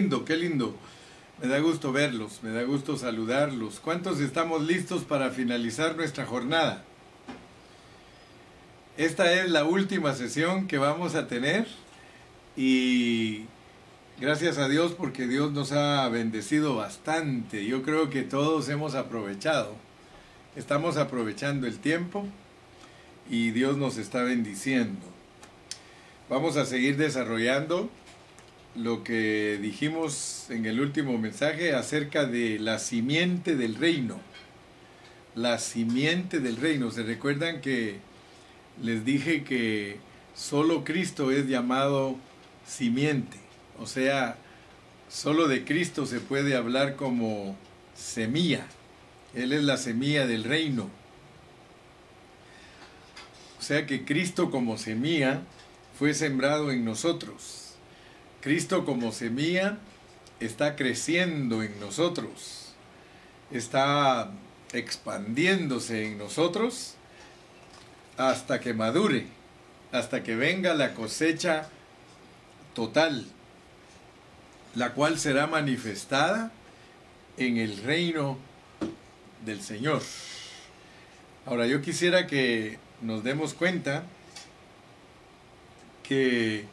lindo, qué lindo. Me da gusto verlos, me da gusto saludarlos. ¿Cuántos estamos listos para finalizar nuestra jornada? Esta es la última sesión que vamos a tener y gracias a Dios porque Dios nos ha bendecido bastante. Yo creo que todos hemos aprovechado. Estamos aprovechando el tiempo y Dios nos está bendiciendo. Vamos a seguir desarrollando lo que dijimos en el último mensaje acerca de la simiente del reino. La simiente del reino. ¿Se recuerdan que les dije que solo Cristo es llamado simiente? O sea, solo de Cristo se puede hablar como semilla. Él es la semilla del reino. O sea que Cristo como semilla fue sembrado en nosotros Cristo como semilla está creciendo en nosotros, está expandiéndose en nosotros hasta que madure, hasta que venga la cosecha total, la cual será manifestada en el reino del Señor. Ahora yo quisiera que nos demos cuenta que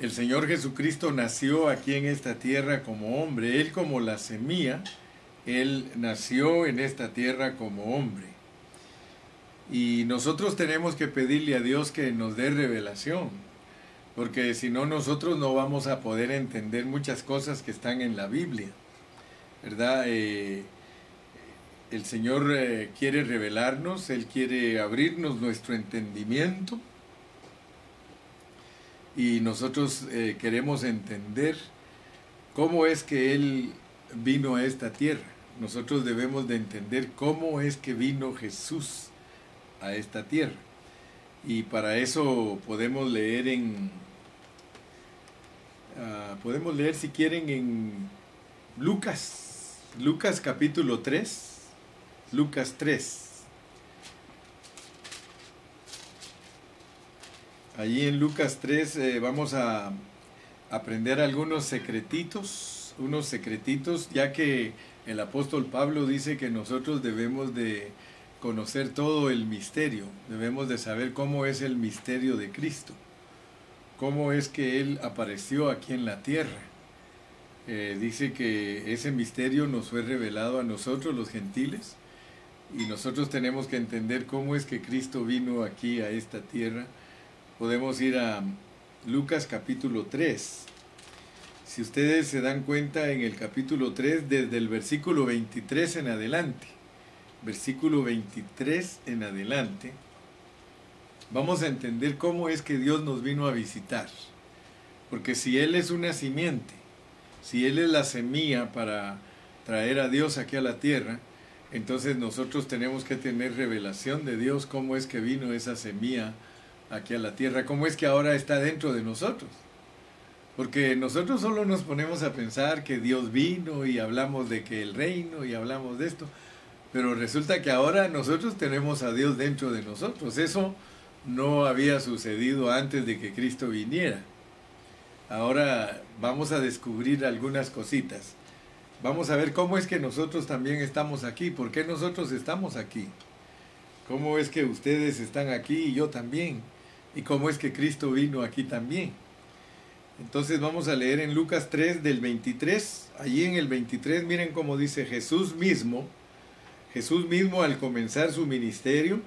el Señor Jesucristo nació aquí en esta tierra como hombre, Él como la semilla, Él nació en esta tierra como hombre. Y nosotros tenemos que pedirle a Dios que nos dé revelación, porque si no nosotros no vamos a poder entender muchas cosas que están en la Biblia, ¿verdad? Eh, el Señor eh, quiere revelarnos, Él quiere abrirnos nuestro entendimiento y nosotros eh, queremos entender cómo es que Él vino a esta tierra. Nosotros debemos de entender cómo es que vino Jesús a esta tierra. Y para eso podemos leer en... Ah, podemos leer si quieren en Lucas, Lucas capítulo 3, Lucas 3. Allí en Lucas 3 eh, vamos a aprender algunos secretitos, unos secretitos, ya que el apóstol Pablo dice que nosotros debemos de conocer todo el misterio, debemos de saber cómo es el misterio de Cristo, cómo es que Él apareció aquí en la tierra. Eh, dice que ese misterio nos fue revelado a nosotros los gentiles y nosotros tenemos que entender cómo es que Cristo vino aquí a esta tierra podemos ir a Lucas capítulo 3. Si ustedes se dan cuenta en el capítulo 3, desde el versículo 23 en adelante, versículo 23 en adelante, vamos a entender cómo es que Dios nos vino a visitar. Porque si Él es una simiente, si Él es la semilla para traer a Dios aquí a la tierra, entonces nosotros tenemos que tener revelación de Dios, cómo es que vino esa semilla aquí a la tierra, cómo es que ahora está dentro de nosotros. Porque nosotros solo nos ponemos a pensar que Dios vino y hablamos de que el reino y hablamos de esto, pero resulta que ahora nosotros tenemos a Dios dentro de nosotros. Eso no había sucedido antes de que Cristo viniera. Ahora vamos a descubrir algunas cositas. Vamos a ver cómo es que nosotros también estamos aquí, por qué nosotros estamos aquí. ¿Cómo es que ustedes están aquí y yo también? Y cómo es que Cristo vino aquí también. Entonces vamos a leer en Lucas 3 del 23, allí en el 23 miren cómo dice Jesús mismo, Jesús mismo al comenzar su ministerio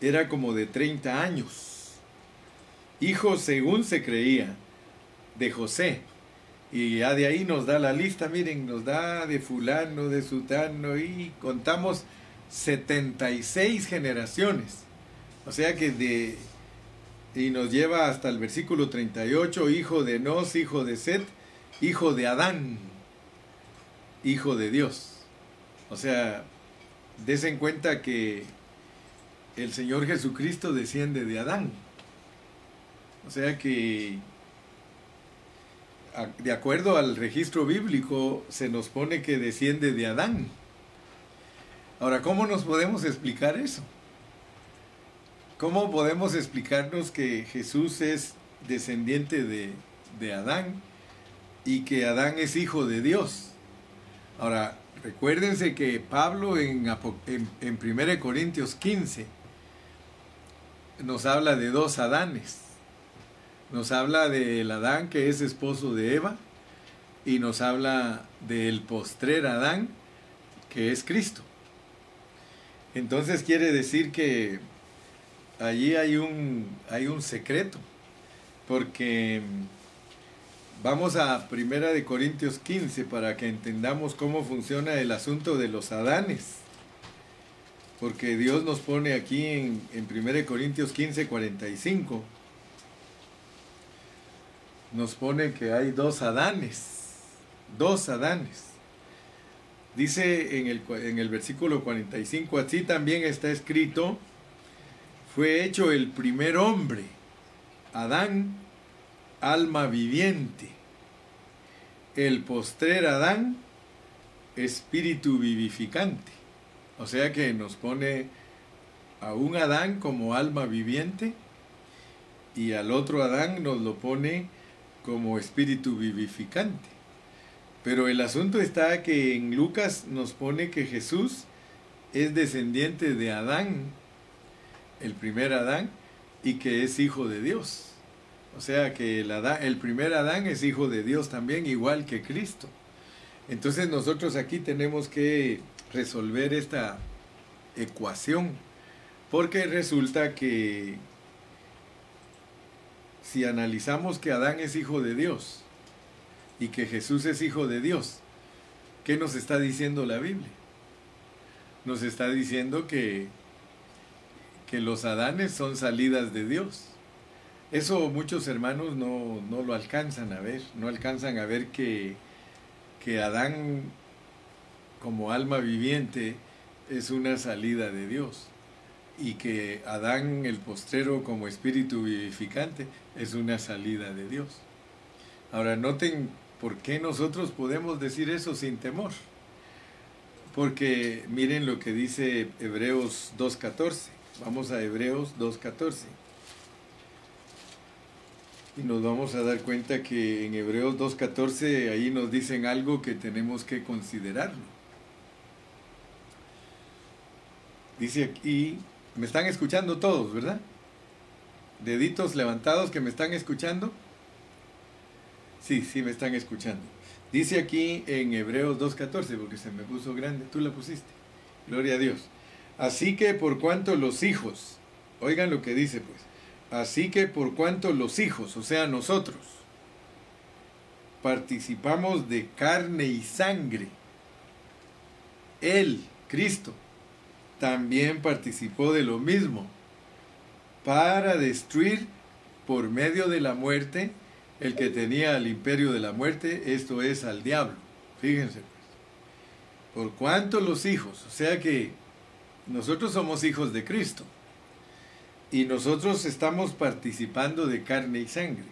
era como de 30 años, hijo según se creía de José. Y ya de ahí nos da la lista, miren, nos da de fulano, de sutano y contamos 76 generaciones. O sea que de y nos lleva hasta el versículo 38, hijo de Nos, hijo de Set, hijo de Adán, hijo de Dios. O sea, des en cuenta que el Señor Jesucristo desciende de Adán. O sea que, de acuerdo al registro bíblico, se nos pone que desciende de Adán. Ahora, ¿cómo nos podemos explicar eso? ¿Cómo podemos explicarnos que Jesús es descendiente de, Adán y que Adán es hijo de Dios. Ahora, recuérdense que Pablo en, en, en 1 Corintios 15 nos habla de dos Adanes. Nos habla del Adán que es esposo de Eva y nos habla del postrer Adán que es Cristo. Entonces quiere decir que allí hay un, hay un secreto, porque vamos a Primera de Corintios 15 para que entendamos cómo funciona el asunto de los Adanes. Porque Dios nos pone aquí en, en 1 Corintios 15, 45, nos pone que hay dos Adanes, dos Adanes. Dice en el, en el versículo 45, así también está escrito, fue hecho el primer hombre, Adán, alma viviente. El postrer Adán, espíritu vivificante. O sea que nos pone a un Adán como alma viviente y al otro Adán nos lo pone como espíritu vivificante. Pero el asunto está que en Lucas nos pone que Jesús es descendiente de Adán, el primer Adán, y que es hijo de Dios. O sea que el, primer Adán es hijo de Dios también, igual que Cristo. Entonces nosotros aquí tenemos que resolver esta ecuación, porque resulta que si analizamos que Adán es hijo de Dios y que Jesús es hijo de Dios, ¿qué nos está diciendo la Biblia? Nos está diciendo que que los Adanes son salidas de Dios. Eso muchos hermanos no, lo alcanzan a ver, no alcanzan a ver que, que Adán como alma viviente es una salida de Dios y que Adán el postrero como espíritu vivificante es una salida de Dios. Ahora noten por qué nosotros podemos decir eso sin temor. Porque miren lo que dice Hebreos 2.14. Vamos a Hebreos 2.14. Y nos vamos a dar cuenta que en Hebreos 2.14 ahí nos dicen algo que tenemos que considerarlo. Dice aquí, me están escuchando todos, ¿verdad? Deditos levantados que me están escuchando. Sí, sí me están escuchando. Dice aquí en Hebreos 2.14, porque se me puso grande, tú la pusiste. Gloria a Dios. Así que por cuanto los hijos, oigan lo que dice pues, así que por cuanto los hijos, o sea nosotros, participamos de carne y sangre, Él, Cristo, también participó de lo mismo, para destruir por medio de la muerte el que tenía el imperio de la muerte, esto es al diablo. Fíjense, pues. por cuanto los hijos, o sea que nosotros somos hijos de Cristo y nosotros estamos participando de carne y sangre.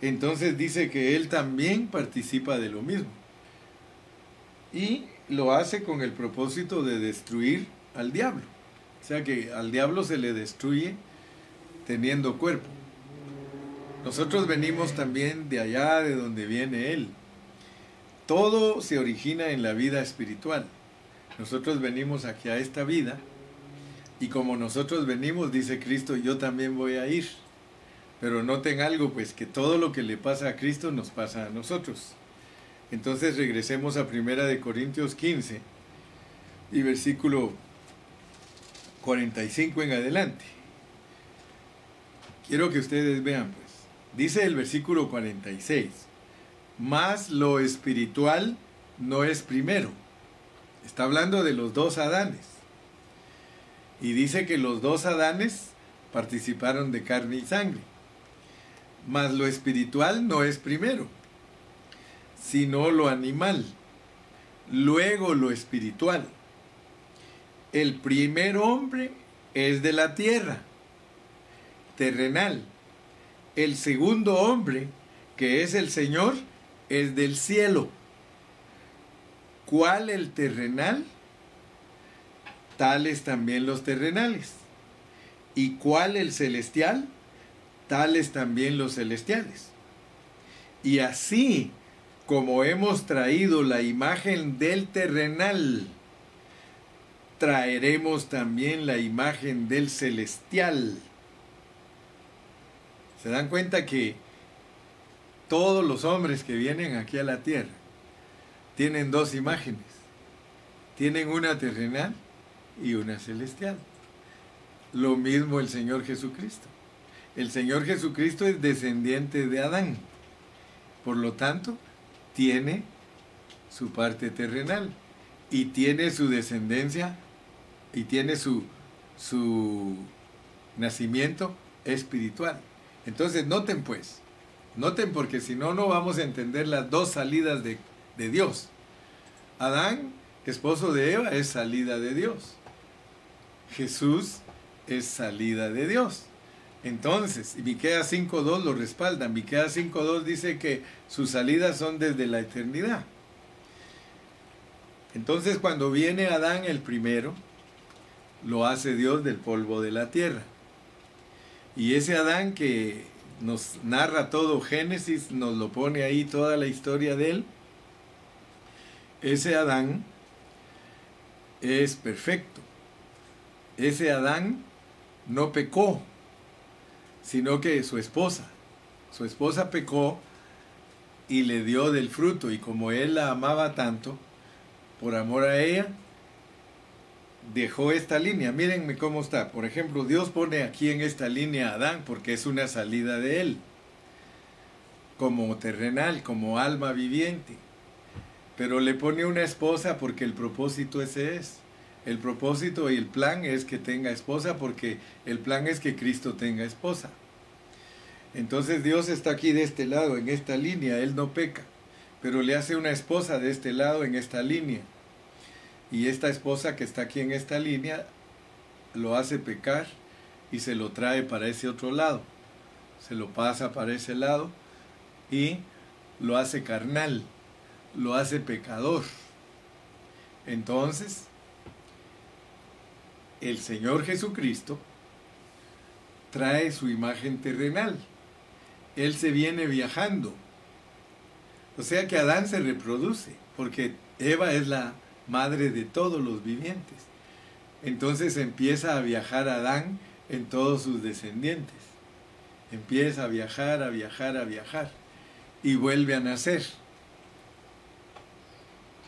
Entonces dice que Él también participa de lo mismo. Y lo hace con el propósito de destruir al diablo. O sea que al diablo se le destruye teniendo cuerpo. Nosotros venimos también de allá de donde viene Él. Todo se origina en la vida espiritual. Nosotros venimos aquí a esta vida y como nosotros venimos, dice Cristo, yo también voy a ir. Pero noten algo, pues que todo lo que le pasa a Cristo nos pasa a nosotros. Entonces regresemos a Primera de Corintios 15 y versículo 45 en adelante. Quiero que ustedes vean, pues. Dice el versículo 46, más lo espiritual no es primero Está hablando de los dos Adanes. Y dice que los dos Adanes participaron de carne y sangre. Mas lo espiritual no es primero, sino lo animal. Luego lo espiritual. El primer hombre es de la tierra, terrenal. El segundo hombre, que es el Señor, es del cielo ¿Cuál el terrenal? Tales también los terrenales. ¿Y cuál el celestial? Tales también los celestiales. Y así como hemos traído la imagen del terrenal, traeremos también la imagen del celestial. ¿Se dan cuenta que todos los hombres que vienen aquí a la tierra tienen dos imágenes? Tienen una terrenal y una celestial. Lo mismo el Señor Jesucristo. El Señor Jesucristo es descendiente de Adán. Por lo tanto, tiene su parte terrenal y tiene su descendencia y tiene su, su nacimiento espiritual. Entonces, noten pues, noten porque si no, no vamos a entender las dos salidas de, de Dios. Adán, esposo de Eva, es salida de Dios. Jesús es salida de Dios. Entonces, Miqueas 5.2 lo respalda. Miqueas 5.2 dice que sus salidas son desde la eternidad. Entonces, cuando viene Adán el primero, lo hace Dios del polvo de la tierra. Y ese Adán que nos narra todo Génesis, nos lo pone ahí toda la historia de él, ese Adán es perfecto. Ese Adán no pecó, sino que su esposa, su esposa pecó y le dio del fruto y como él la amaba tanto, por amor a ella, dejó esta línea. Mírenme cómo está. Por ejemplo, Dios pone aquí en esta línea a Adán porque es una salida de él, como terrenal, como alma viviente. Pero le pone una esposa porque el propósito ese es. El propósito y el plan es que tenga esposa porque el plan es que Cristo tenga esposa. Entonces Dios está aquí de este lado, en esta línea, Él no peca, pero le hace una esposa de este lado, en esta línea. Y esta esposa que está aquí en esta línea lo hace pecar y se lo trae para ese otro lado. Se lo pasa para ese lado y lo hace carnal, lo hace pecador. Entonces, el Señor Jesucristo trae su imagen terrenal. Él se viene viajando. O sea que Adán se reproduce, porque Eva es la madre de todos los vivientes. Entonces empieza a viajar Adán en todos sus descendientes. Empieza a viajar, a viajar, a viajar. Y vuelve a nacer.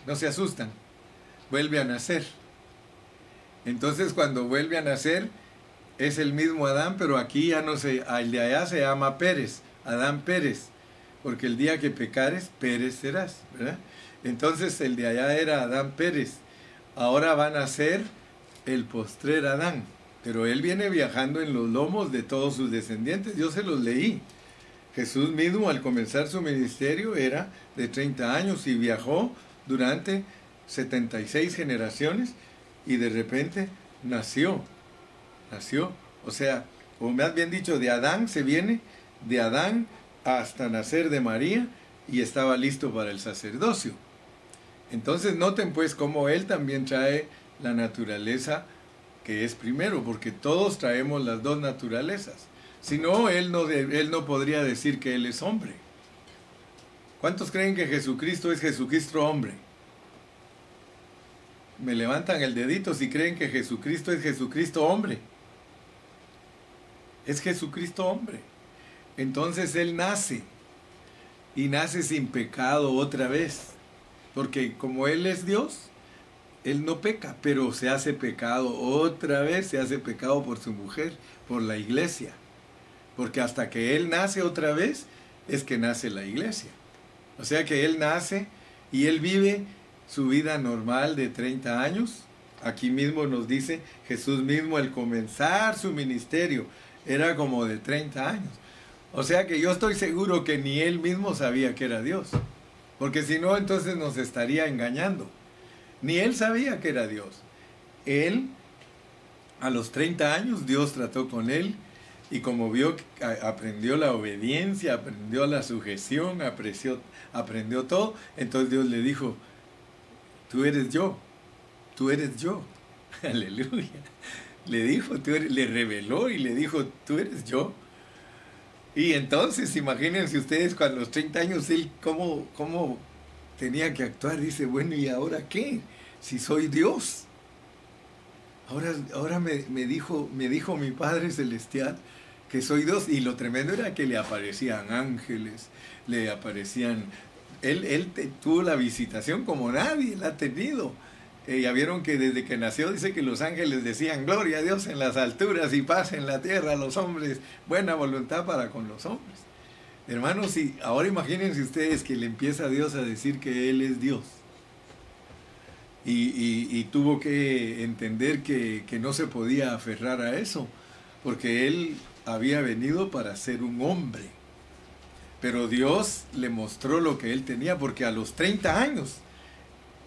No se asustan. Vuelve a nacer. Entonces cuando vuelve a nacer es el mismo Adán, pero aquí ya no se, el de allá se llama Pérez, Adán Pérez, porque el día que pecares, Pérez serás. Entonces el de allá era Adán Pérez, ahora van a ser el postrer Adán, pero él viene viajando en los lomos de todos sus descendientes, yo se los leí. Jesús mismo al comenzar su ministerio era de 30 años y viajó durante 76 generaciones y de repente nació, nació. O sea, o más bien dicho, de Adán se viene, de Adán hasta nacer de María y estaba listo para el sacerdocio. Entonces noten pues cómo él también trae la naturaleza que es primero, porque todos traemos las dos naturalezas. Si no, él no, él no podría decir que él es hombre. ¿Cuántos creen que Jesucristo es Jesucristo hombre? me levantan el dedito si creen que Jesucristo es Jesucristo hombre. Es Jesucristo hombre. Entonces Él nace y nace sin pecado otra vez. Porque como Él es Dios, Él no peca, pero se hace pecado otra vez, se hace pecado por su mujer, por la iglesia. Porque hasta que Él nace otra vez, es que nace la iglesia. O sea que Él nace y Él vive su vida normal de 30 años. Aquí mismo nos dice Jesús mismo al comenzar su ministerio era como de 30 años. O sea que yo estoy seguro que ni él mismo sabía que era Dios. Porque si no, entonces nos estaría engañando. Ni él sabía que era Dios. Él, a los 30 años, Dios trató con él y como vio, aprendió la obediencia, aprendió la sujeción, apreció, aprendió todo, entonces Dios le dijo, tú eres yo, tú eres yo. Aleluya. Le dijo, le reveló y le dijo, tú eres yo. Y entonces, imagínense ustedes, cuando a los 30 años, él cómo, cómo tenía que actuar. Dice, bueno, ¿y ahora qué? Si soy Dios. Ahora, ahora me, dijo, me dijo mi Padre Celestial que soy Dios. Y lo tremendo era que le aparecían ángeles, le aparecían... Él, él tuvo la visitación como nadie la ha tenido. Eh, ya vieron que desde que nació dice que los ángeles decían gloria a Dios en las alturas y paz en la tierra a los hombres, buena voluntad para con los hombres. Hermanos, y ahora imagínense ustedes que le empieza Dios a decir que Él es Dios. Y, tuvo que entender que, que, no se podía aferrar a eso, porque Él había venido para ser un hombre. Pero Dios le mostró lo que Él tenía, porque a los 30 años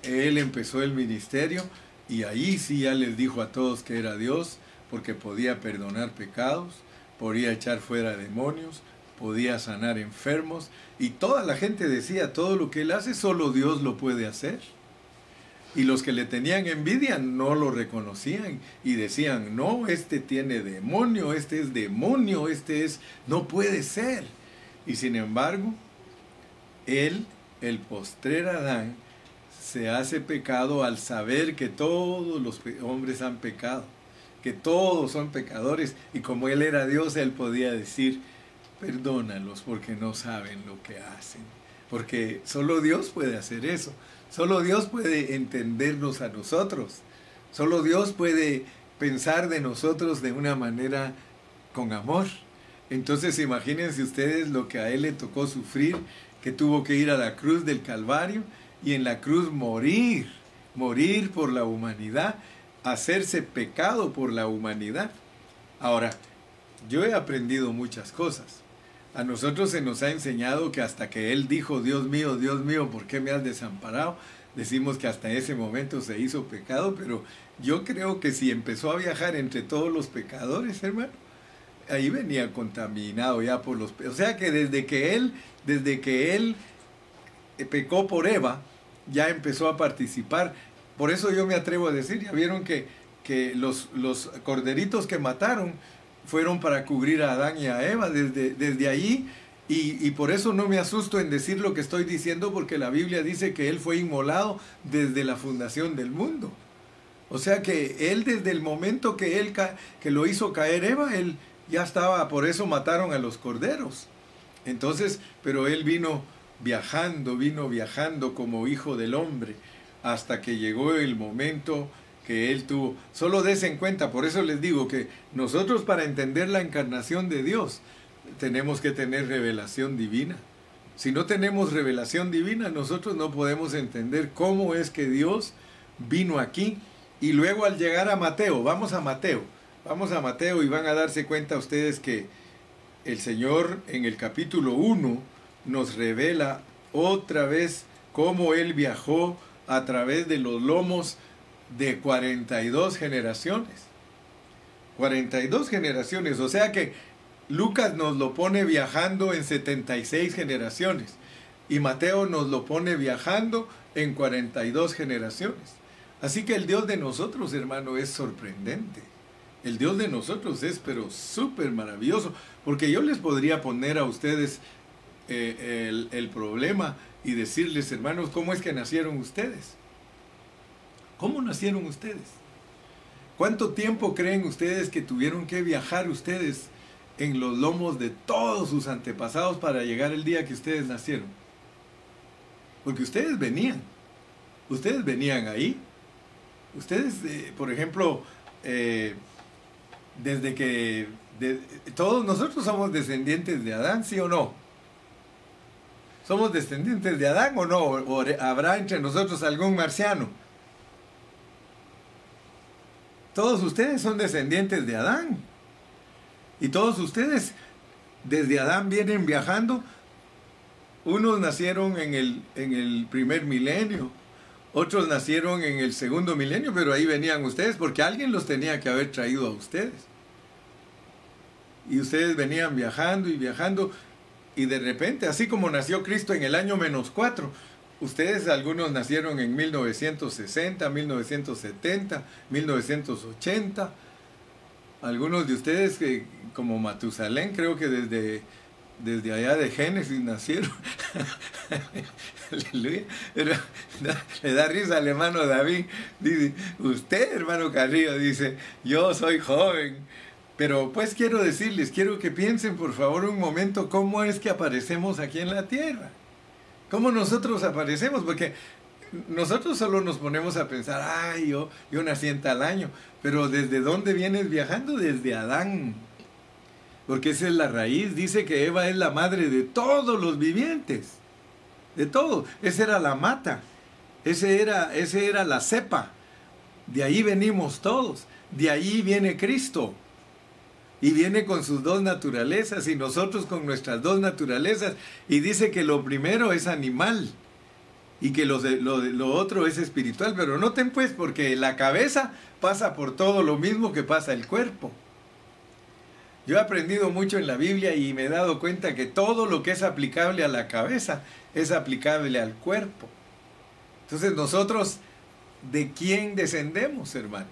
Él empezó el ministerio y ahí sí ya les dijo a todos que era Dios, porque podía perdonar pecados, podía echar fuera demonios, podía sanar enfermos y toda la gente decía, todo lo que él hace, solo Dios lo puede hacer. Y los que le tenían envidia no lo reconocían y decían, no, este tiene demonio, este es demonio, este es, no puede ser. Y sin embargo, él, el postrer Adán, se hace pecado al saber que todos los hombres han pecado, que todos son pecadores. Y como él era Dios, él podía decir, perdónalos porque no saben lo que hacen. Porque solo Dios puede hacer eso. Solo Dios puede entendernos a nosotros. Solo Dios puede pensar de nosotros de una manera con amor. Entonces imagínense ustedes lo que a Él le tocó sufrir, que tuvo que ir a la cruz del Calvario y en la cruz morir, morir por la humanidad, hacerse pecado por la humanidad. Ahora, yo he aprendido muchas cosas. A nosotros se nos ha enseñado que hasta que Él dijo, Dios mío, Dios mío, ¿por qué me has desamparado? Decimos que hasta ese momento se hizo pecado, pero yo creo que si empezó a viajar entre todos los pecadores, hermano, ahí venía contaminado ya por los... O sea que desde que Él, desde que Él eh, pecó por Eva, ya empezó a participar. Por eso yo me atrevo a decir, ya vieron que, que los, los corderitos que mataron, fueron para cubrir a Adán y a Eva desde, desde allí. Y, por eso no me asusto en decir lo que estoy diciendo, porque la Biblia dice que Él fue inmolado desde la fundación del mundo. O sea que Él desde el momento que Él que lo hizo caer Eva, Él ya estaba, por eso mataron a los corderos. Entonces, pero Él vino viajando, vino viajando como hijo del hombre, hasta que llegó el momento que él tuvo. Solo des en cuenta, por eso les digo que nosotros para entender la encarnación de Dios tenemos que tener revelación divina. Si no tenemos revelación divina, nosotros no podemos entender cómo es que Dios vino aquí. Y luego al llegar a Mateo, vamos a Mateo, vamos a Mateo y van a darse cuenta ustedes que el Señor en el capítulo 1 nos revela otra vez cómo Él viajó a través de los lomos de 42 generaciones. 42 generaciones, o sea que Lucas nos lo pone viajando en 76 generaciones y Mateo nos lo pone viajando en 42 generaciones. Así que el Dios de nosotros, hermano, es sorprendente. El Dios de nosotros es pero súper maravilloso, porque yo les podría poner a ustedes eh, el, el problema y decirles, hermanos, ¿cómo es que nacieron ustedes? ¿Cómo nacieron ustedes? ¿Cuánto tiempo creen ustedes que tuvieron que viajar ustedes en los lomos de todos sus antepasados para llegar el día que ustedes nacieron? Porque ustedes venían, ustedes venían ahí. Ustedes, eh, por ejemplo, eh, desde que todos nosotros somos descendientes de Adán, ¿sí o no? ¿Somos descendientes de Adán o no? ¿O habrá entre nosotros algún marciano? Todos ustedes son descendientes de Adán. Y todos ustedes desde Adán vienen viajando. Unos nacieron en el, en el primer milenio, otros nacieron en el segundo milenio, pero ahí venían ustedes porque alguien los tenía que haber traído a ustedes. Y ustedes venían viajando y viajando y de repente, así como nació Cristo en el año menos cuatro, Ustedes algunos nacieron en 1960, 1970, 1980. Algunos de ustedes, como Matusalén, creo que desde desde allá de Génesis nacieron. Le da risa al hermano David. Dice, usted, hermano Carrillo, dice, yo soy joven. Pero pues quiero decirles, quiero que piensen por favor un momento cómo es que aparecemos aquí en la tierra. ¿Cómo nosotros aparecemos? Porque nosotros solo nos ponemos a pensar, ay, yo, yo nací en tal año. Pero ¿desde dónde vienes viajando? Desde Adán porque esa es la raíz. Dice que Eva es la madre de todos los vivientes, de todo. Esa era la mata, ese era, ese era la cepa. De ahí venimos todos, de ahí viene Cristo. Y viene con sus dos naturalezas y nosotros con nuestras dos naturalezas. Y dice que lo primero es animal y que lo, otro es espiritual. Pero noten pues, porque la cabeza pasa por todo lo mismo que pasa el cuerpo. Yo he aprendido mucho en la Biblia y me he dado cuenta que todo lo que es aplicable a la cabeza es aplicable al cuerpo. Entonces nosotros, ¿de quién descendemos, hermano?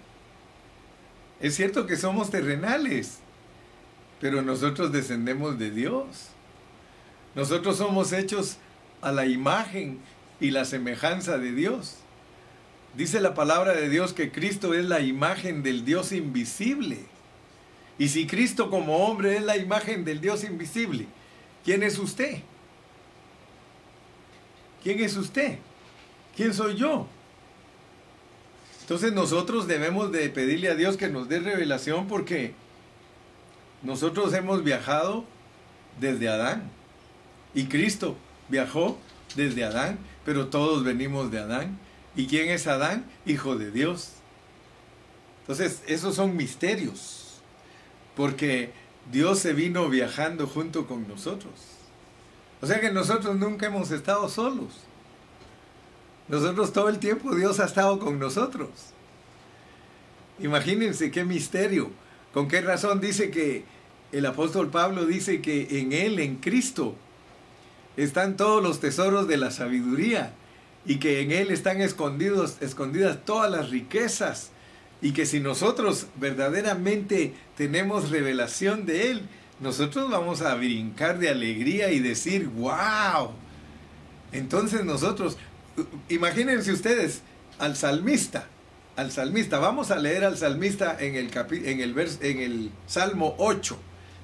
Es cierto que somos terrenales, pero nosotros descendemos de Dios. Nosotros somos hechos a la imagen y la semejanza de Dios. Dice la palabra de Dios que Cristo es la imagen del Dios invisible. Y si Cristo como hombre es la imagen del Dios invisible, ¿quién es usted? ¿Quién es usted? ¿Quién soy yo? Entonces nosotros debemos de pedirle a Dios que nos dé revelación porque nosotros hemos viajado desde Adán y Cristo viajó desde Adán, pero todos venimos de Adán. ¿Y quién es Adán? Hijo de Dios. Entonces, esos son misterios porque Dios se vino viajando junto con nosotros. O sea que nosotros nunca hemos estado solos. Nosotros todo el tiempo Dios ha estado con nosotros. Imagínense qué misterio. ¿Con qué razón dice que el apóstol Pablo dice que en Él, en Cristo, están todos los tesoros de la sabiduría y que en Él están escondidos, escondidas todas las riquezas y que si nosotros verdaderamente tenemos revelación de Él, nosotros vamos a brincar de alegría y decir, wow. Entonces nosotros, imagínense ustedes al salmista, al salmista, vamos a leer al salmista en el, en el, en el Salmo 8,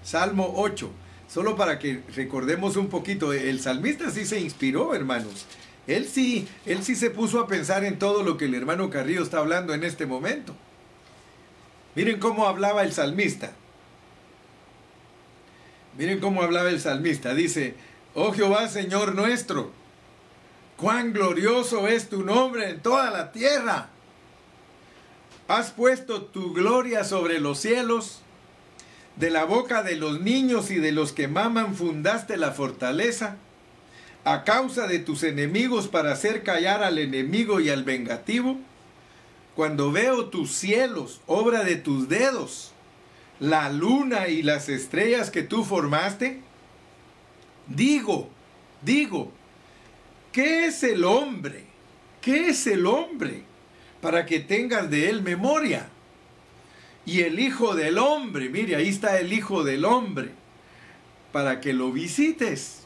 Salmo 8, solo para que recordemos un poquito, el salmista sí se inspiró, hermanos. Él sí, él sí se puso a pensar en todo lo que el hermano Carrillo está hablando en este momento. Miren cómo hablaba el salmista. Miren cómo hablaba el salmista. Dice, oh Jehová Señor nuestro, cuán glorioso es tu nombre en toda la tierra. Has puesto tu gloria sobre los cielos. De la boca de los niños y de los que maman fundaste la fortaleza a causa de tus enemigos para hacer callar al enemigo y al vengativo cuando veo tus cielos, obra de tus dedos, la luna y las estrellas que tú formaste, digo, digo, ¿qué es el hombre? ¿Qué es el hombre? Para que tengas de él memoria. Y el Hijo del Hombre, mire, ahí está el Hijo del Hombre, para que lo visites.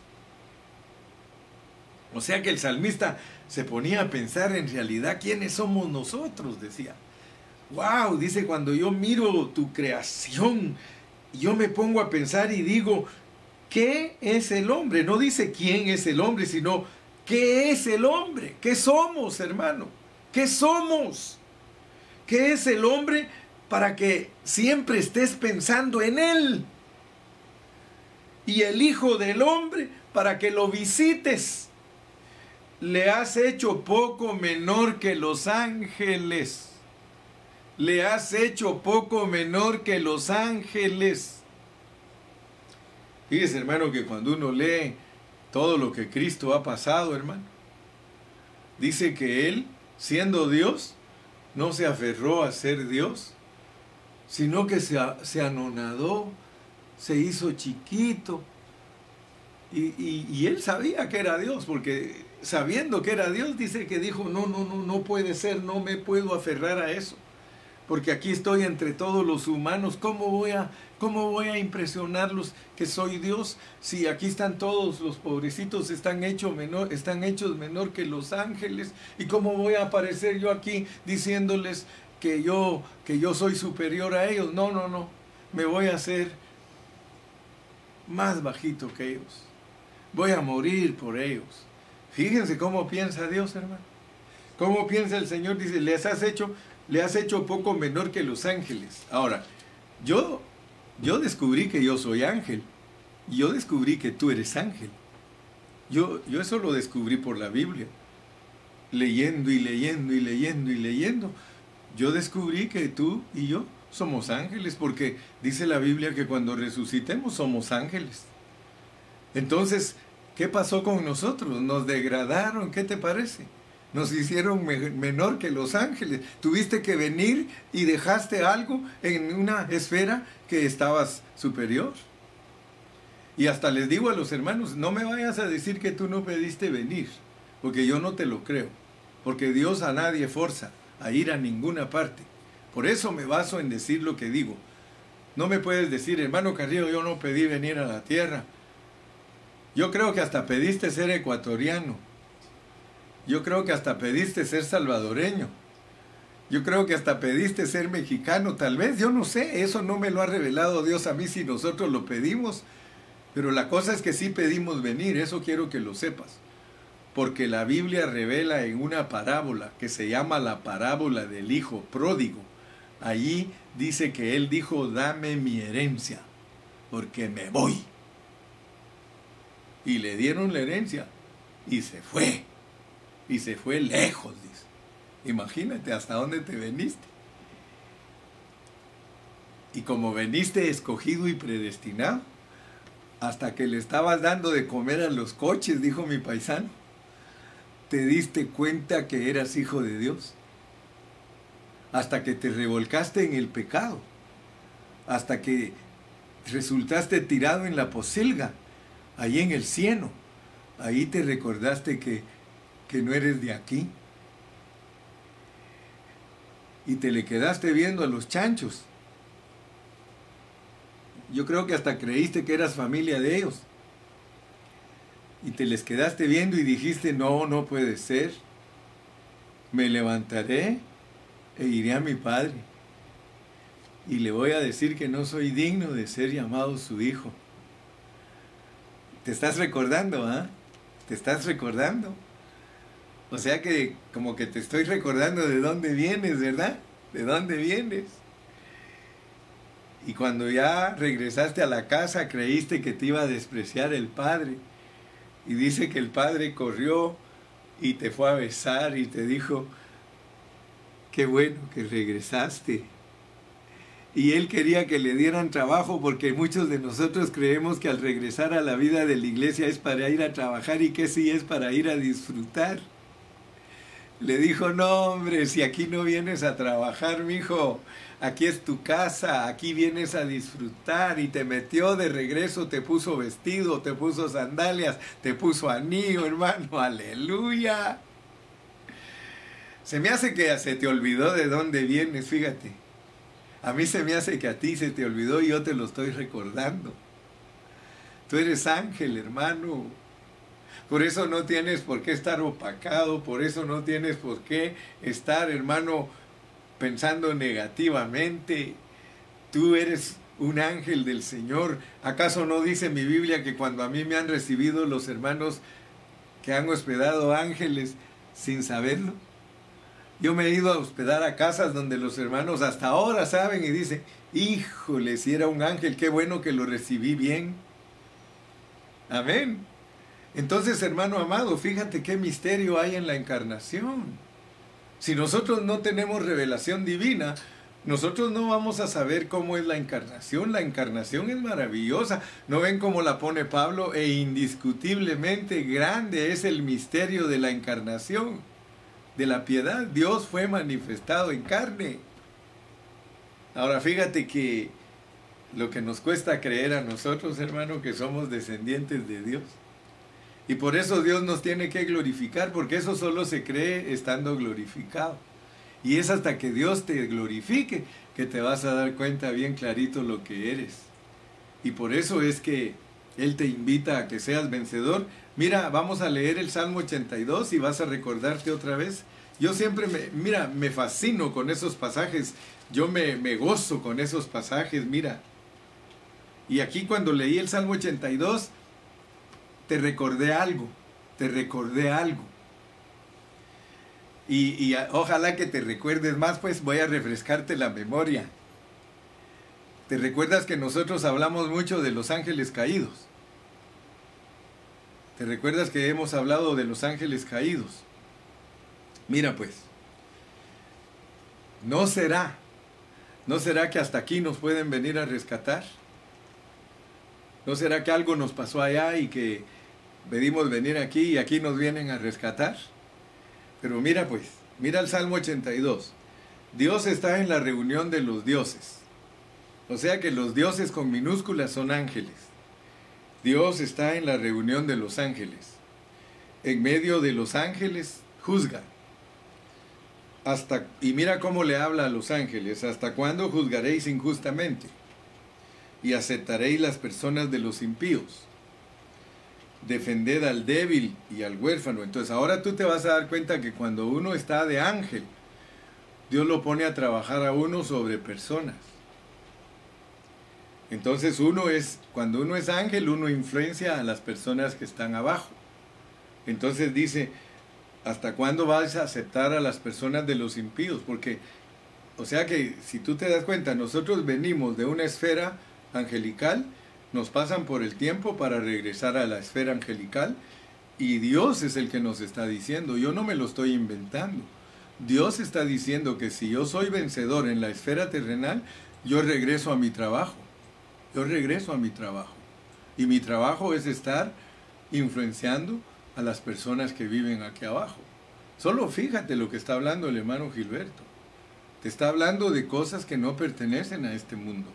O sea que el salmista se ponía a pensar en realidad quiénes somos nosotros, decía. Wow, dice, cuando yo miro tu creación, yo me pongo a pensar y digo, ¿qué es el hombre? No dice quién es el hombre, sino ¿qué es el hombre? ¿Qué somos, hermano? ¿Qué somos? ¿Qué es el hombre para que siempre estés pensando en él? Y el Hijo del Hombre para que lo visites le has hecho poco menor que los ángeles. Le has hecho poco menor que los ángeles. Fíjese, hermano, que cuando uno lee todo lo que Cristo ha pasado, hermano, dice que Él, siendo Dios, no se aferró a ser Dios, sino que se, se anonadó, se hizo chiquito. Y, y Él sabía que era Dios, porque sabiendo que era Dios, dice que dijo, no, no, no, no puede ser, no me puedo aferrar a eso. porque aquí estoy entre todos los humanos. ¿Cómo voy a, cómo voy a impresionarlos que soy Dios? Si aquí están todos los pobrecitos, están, hechos menor, están hechos menor que los ángeles. ¿Y cómo voy a aparecer yo aquí diciéndoles que yo, que yo soy superior a ellos? No, no, no. Me voy a hacer más bajito que ellos. Voy a morir por ellos. Fíjense cómo piensa Dios, hermano. ¿Cómo piensa el Señor? Dice, les has hecho le has hecho poco menor que los ángeles. Ahora, yo, yo descubrí que yo soy ángel. Yo descubrí que tú eres ángel. Yo, yo eso lo descubrí por la Biblia. Leyendo y leyendo y leyendo y leyendo. Yo descubrí que tú y yo somos ángeles porque dice la Biblia que cuando resucitemos somos ángeles. Entonces, ¿qué pasó con nosotros? Nos degradaron, ¿qué te parece? nos hicieron menor que los ángeles. Tuviste que venir y dejaste algo en una esfera que estabas superior. Y hasta les digo a los hermanos, no me vayas a decir que tú no pediste venir, porque yo no te lo creo, porque Dios a nadie forza a ir a ninguna parte. Por eso me baso en decir lo que digo. No me puedes decir, hermano Carrillo, yo no pedí venir a la tierra. Yo creo que hasta pediste ser ecuatoriano. Yo creo que hasta pediste ser salvadoreño. Yo creo que hasta pediste ser mexicano, tal vez, yo no sé, eso no me lo ha revelado Dios a mí si nosotros lo pedimos, pero la cosa es que sí pedimos venir, eso quiero que lo sepas, porque la Biblia revela en una parábola que se llama la parábola del Hijo Pródigo, allí dice que él dijo, dame mi herencia, porque me voy. Y le dieron la herencia y se fue y se fue lejos, dice. Imagínate hasta dónde te veniste. Y como veniste escogido y predestinado, hasta que le estabas dando de comer a los coches, dijo mi paisano, te diste cuenta que eras hijo de Dios. Hasta que te revolcaste en el pecado. Hasta que resultaste tirado en la posilga, ahí en el cielo. Ahí te recordaste que que no eres de aquí. Y te le quedaste viendo a los chanchos. Yo creo que hasta creíste que eras familia de ellos. Y te les quedaste viendo y dijiste, no, no puede ser. Me levantaré e iré a mi padre. Y le voy a decir que no soy digno de ser llamado su hijo. Te estás recordando, ¿ah? Te estás recordando. O sea que como que te estoy recordando de dónde vienes, ¿verdad? ¿De dónde vienes? Y cuando ya regresaste a la casa creíste que te iba a despreciar el padre. Y dice que el padre corrió y te fue a besar y te dijo, qué bueno que regresaste. Y él quería que le dieran trabajo porque muchos de nosotros creemos que al regresar a la vida de la iglesia es para ir a trabajar y que sí es para ir a disfrutar. Le dijo, no hombre, si aquí no vienes a trabajar, mijo, aquí es tu casa, aquí vienes a disfrutar y te metió de regreso, te puso vestido, te puso sandalias, te puso anillo, hermano, aleluya. Se me hace que se te olvidó de dónde vienes, fíjate. A mí se me hace que a ti se te olvidó y yo te lo estoy recordando. Tú eres ángel, hermano. Por eso no tienes por qué estar opacado, por eso no tienes por qué estar, hermano, pensando negativamente. Tú eres un ángel del Señor. ¿Acaso no dice mi Biblia que cuando a mí me han recibido los hermanos que han hospedado ángeles sin saberlo? Yo me he ido a hospedar a casas donde los hermanos hasta ahora saben y dicen, híjole, si era un ángel, qué bueno que lo recibí bien. Amén. Entonces, hermano amado, fíjate qué misterio hay en la encarnación. Si nosotros no tenemos revelación divina, nosotros no vamos a saber cómo es la encarnación. La encarnación es maravillosa. ¿No ven cómo la pone Pablo? E indiscutiblemente grande es el misterio de la encarnación, de la piedad. Dios fue manifestado en carne. Ahora fíjate que lo que nos cuesta creer a nosotros, hermano, que somos descendientes de Dios. Y por eso Dios nos tiene que glorificar, porque eso solo se cree estando glorificado. Y es hasta que Dios te glorifique que te vas a dar cuenta bien clarito lo que eres. Y por eso es que Él te invita a que seas vencedor. Mira, vamos a leer el Salmo 82 y vas a recordarte otra vez. Yo siempre me, mira, me fascino con esos pasajes. Yo me, me gozo con esos pasajes, mira. Y aquí cuando leí el Salmo 82, te recordé algo, te recordé algo. Y, ojalá que te recuerdes más, pues voy a refrescarte la memoria. ¿Te recuerdas que nosotros hablamos mucho de los ángeles caídos? ¿Te recuerdas que hemos hablado de los ángeles caídos? Mira pues, ¿no será, no será que hasta aquí nos pueden venir a rescatar? ¿No será que algo nos pasó allá y que pedimos venir aquí y aquí nos vienen a rescatar? Pero mira pues, mira el Salmo 82. Dios está en la reunión de los dioses. O sea que los dioses con minúsculas son ángeles. Dios está en la reunión de los ángeles. En medio de los ángeles juzga. Hasta, y mira cómo le habla a los ángeles. ¿Hasta cuándo juzgaréis injustamente? Y aceptaréis las personas de los impíos defended al débil y al huérfano. Entonces ahora tú te vas a dar cuenta que cuando uno está de ángel, Dios lo pone a trabajar a uno sobre personas. Entonces uno es, cuando uno es ángel, uno influencia a las personas que están abajo. Entonces dice, ¿hasta cuándo vas a aceptar a las personas de los impíos? Porque, o sea que si tú te das cuenta, nosotros venimos de una esfera angelical nos pasan por el tiempo para regresar a la esfera angelical y Dios es el que nos está diciendo, yo no me lo estoy inventando. Dios está diciendo que si yo soy vencedor en la esfera terrenal, yo regreso a mi trabajo. Yo regreso a mi trabajo. Y mi trabajo es estar influenciando a las personas que viven aquí abajo. Solo fíjate lo que está hablando el hermano Gilberto. Te está hablando de cosas que no pertenecen a este mundo.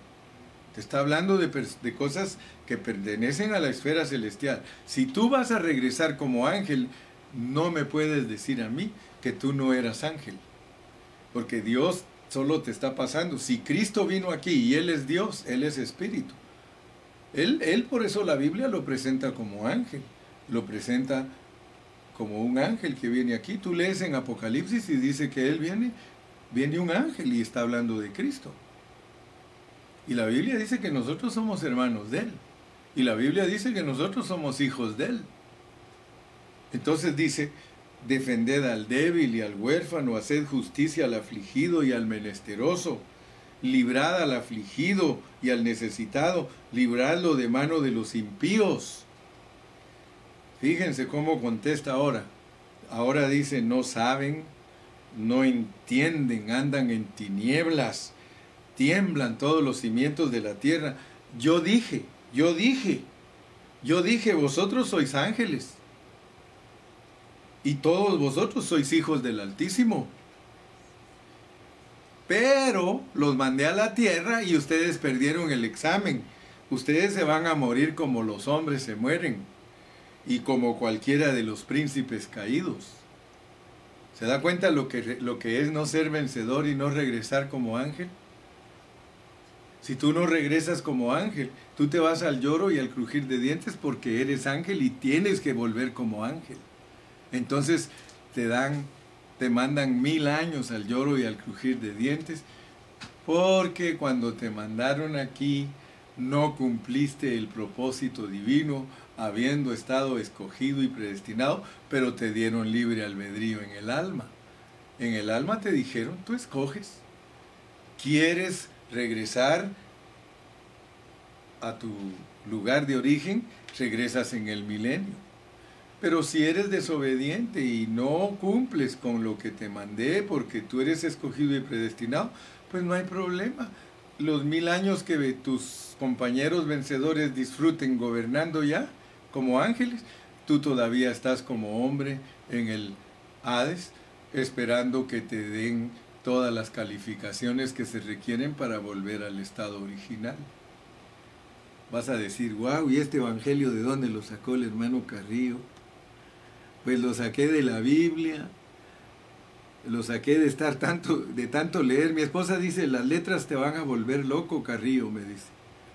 Te está hablando de, cosas que pertenecen a la esfera celestial. Si tú vas a regresar como ángel, no me puedes decir a mí que tú no eras ángel. Porque Dios solo te está pasando. Si Cristo vino aquí y Él es Dios, Él es espíritu. Él, él por eso la Biblia lo presenta como ángel. Lo presenta como un ángel que viene aquí. Tú lees en Apocalipsis y dice que Él viene, viene un ángel y está hablando de Cristo. Y la Biblia dice que nosotros somos hermanos de Él. Y la Biblia dice que nosotros somos hijos de Él. Entonces dice, defended al débil y al huérfano, haced justicia al afligido y al menesteroso, librad al afligido y al necesitado, libradlo de mano de los impíos. Fíjense cómo contesta ahora. Ahora dice, no saben, no entienden, andan en tinieblas tiemblan todos los cimientos de la tierra. Yo dije, yo dije, yo dije, vosotros sois ángeles. Y todos vosotros sois hijos del Altísimo. Pero los mandé a la tierra y ustedes perdieron el examen. Ustedes se van a morir como los hombres se mueren y como cualquiera de los príncipes caídos. ¿Se da cuenta lo que, lo que es no ser vencedor y no regresar como ángel? Si tú no regresas como ángel, tú te vas al lloro y al crujir de dientes porque eres ángel y tienes que volver como ángel. Entonces te dan, te mandan mil años al lloro y al crujir de dientes porque cuando te mandaron aquí no cumpliste el propósito divino habiendo estado escogido y predestinado, pero te dieron libre albedrío en el alma. En el alma te dijeron, tú escoges. ¿Quieres regresar a tu lugar de origen, regresas en el milenio. Pero si eres desobediente y no cumples con lo que te mandé porque tú eres escogido y predestinado, pues no hay problema. Los mil años que tus compañeros vencedores disfruten gobernando ya como ángeles, tú todavía estás como hombre en el Hades esperando que te den todas las calificaciones que se requieren para volver al estado original. Vas a decir, wow, ¿y este evangelio de dónde lo sacó el hermano Carrillo? Pues lo saqué de la Biblia, lo saqué de estar tanto, de tanto leer. Mi esposa dice, las letras te van a volver loco, Carrillo, me dice.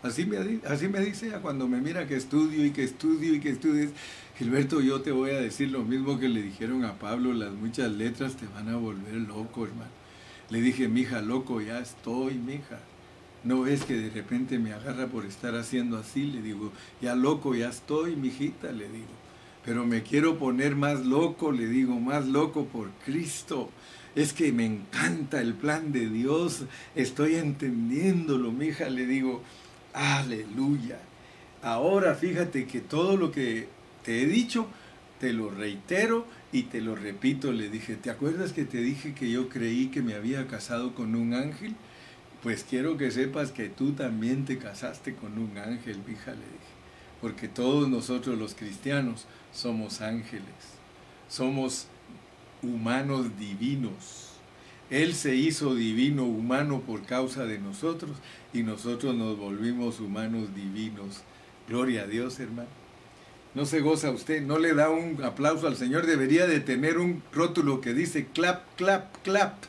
Así me, así me dice cuando me mira que estudio y que estudio y que estudies. Gilberto, yo te voy a decir lo mismo que le dijeron a Pablo, las muchas letras te van a volver loco, hermano. Le dije, mija, loco, ya estoy, mija. ¿No ves que de repente me agarra por estar haciendo así? Le digo, ya loco, ya estoy, mijita, le digo. Pero me quiero poner más loco, le digo, más loco por Cristo. Es que me encanta el plan de Dios, estoy entendiéndolo, mija, le digo, aleluya. Ahora fíjate que todo lo que te he dicho, te lo reitero y te lo repito, le dije, ¿te acuerdas que te dije que yo creí que me había casado con un ángel? Pues quiero que sepas que tú también te casaste con un ángel, hija, le dije. Porque todos nosotros los cristianos somos ángeles, somos humanos divinos. Él se hizo divino humano por causa de nosotros y nosotros nos volvimos humanos divinos. Gloria a Dios, hermano. No se goza usted, no le da un aplauso al Señor, debería de tener un rótulo que dice clap, clap, clap.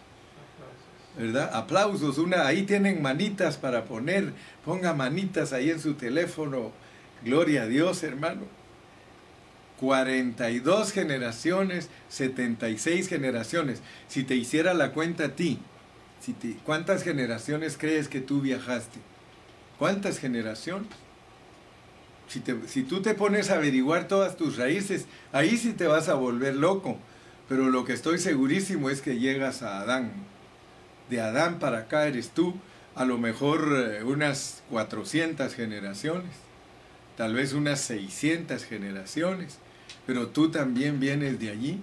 ¿Verdad? Aplausos, una, ahí tienen manitas para poner, ponga manitas ahí en su teléfono. Gloria a Dios, hermano. 42 generaciones, 76 generaciones. Si te hiciera la cuenta a ti, ¿cuántas generaciones crees que tú viajaste? ¿Cuántas generaciones? Si, tú te pones a averiguar todas tus raíces, ahí sí te vas a volver loco. Pero lo que estoy segurísimo es que llegas a Adán. De Adán para acá eres tú, a lo mejor eh, unas 400 generaciones, tal vez unas 600 generaciones, pero tú también vienes de allí.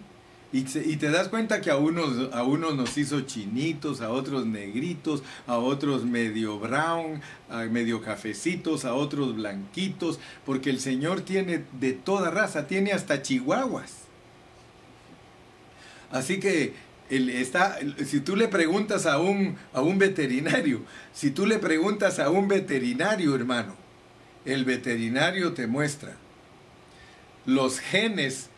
Y, te das cuenta que a unos, a unos nos hizo chinitos, a otros negritos, a otros medio brown, a medio cafecitos, a otros blanquitos, porque el Señor tiene de toda raza, tiene hasta chihuahuas. Así que está, si tú le preguntas a un, a un veterinario, si tú le preguntas a un veterinario, hermano, el veterinario te muestra los genes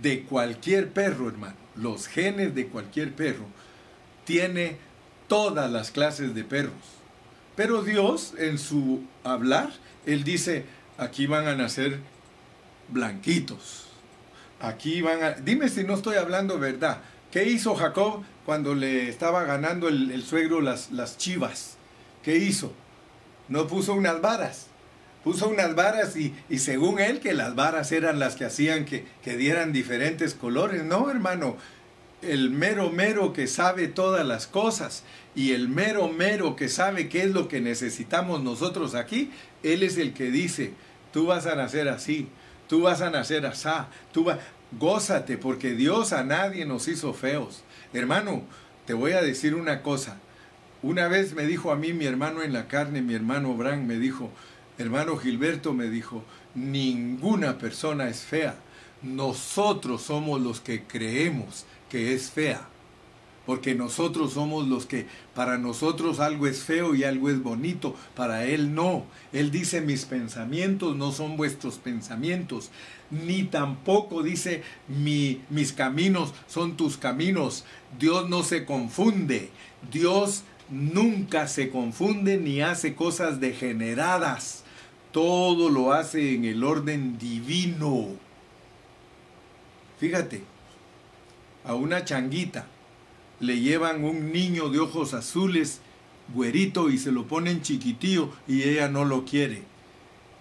de cualquier perro, hermano, los genes de cualquier perro, tiene todas las clases de perros. Pero Dios, en su hablar, Él dice, aquí van a nacer blanquitos. Aquí van a... Dime si no estoy hablando verdad. ¿Qué hizo Jacob cuando le estaba ganando el, suegro las, las chivas? ¿Qué hizo? No puso unas varas puso unas varas y, según él que las varas eran las que hacían que, que dieran diferentes colores. No, hermano, el mero mero que sabe todas las cosas y el mero mero que sabe qué es lo que necesitamos nosotros aquí, él es el que dice, tú vas a nacer así, tú vas a nacer asá, tú vas, gózate porque Dios a nadie nos hizo feos. Hermano, te voy a decir una cosa. Una vez me dijo a mí mi hermano en la carne, mi hermano Bran, me dijo, hermano Gilberto me dijo, ninguna persona es fea. Nosotros somos los que creemos que es fea. Porque nosotros somos los que, para nosotros algo es feo y algo es bonito, para Él no. Él dice, mis pensamientos no son vuestros pensamientos, ni tampoco dice, mis caminos son tus caminos. Dios no se confunde, Dios nunca se confunde ni hace cosas degeneradas todo lo hace en el orden divino. Fíjate, a una changuita le llevan un niño de ojos azules, güerito, y se lo ponen chiquitío y ella no lo quiere.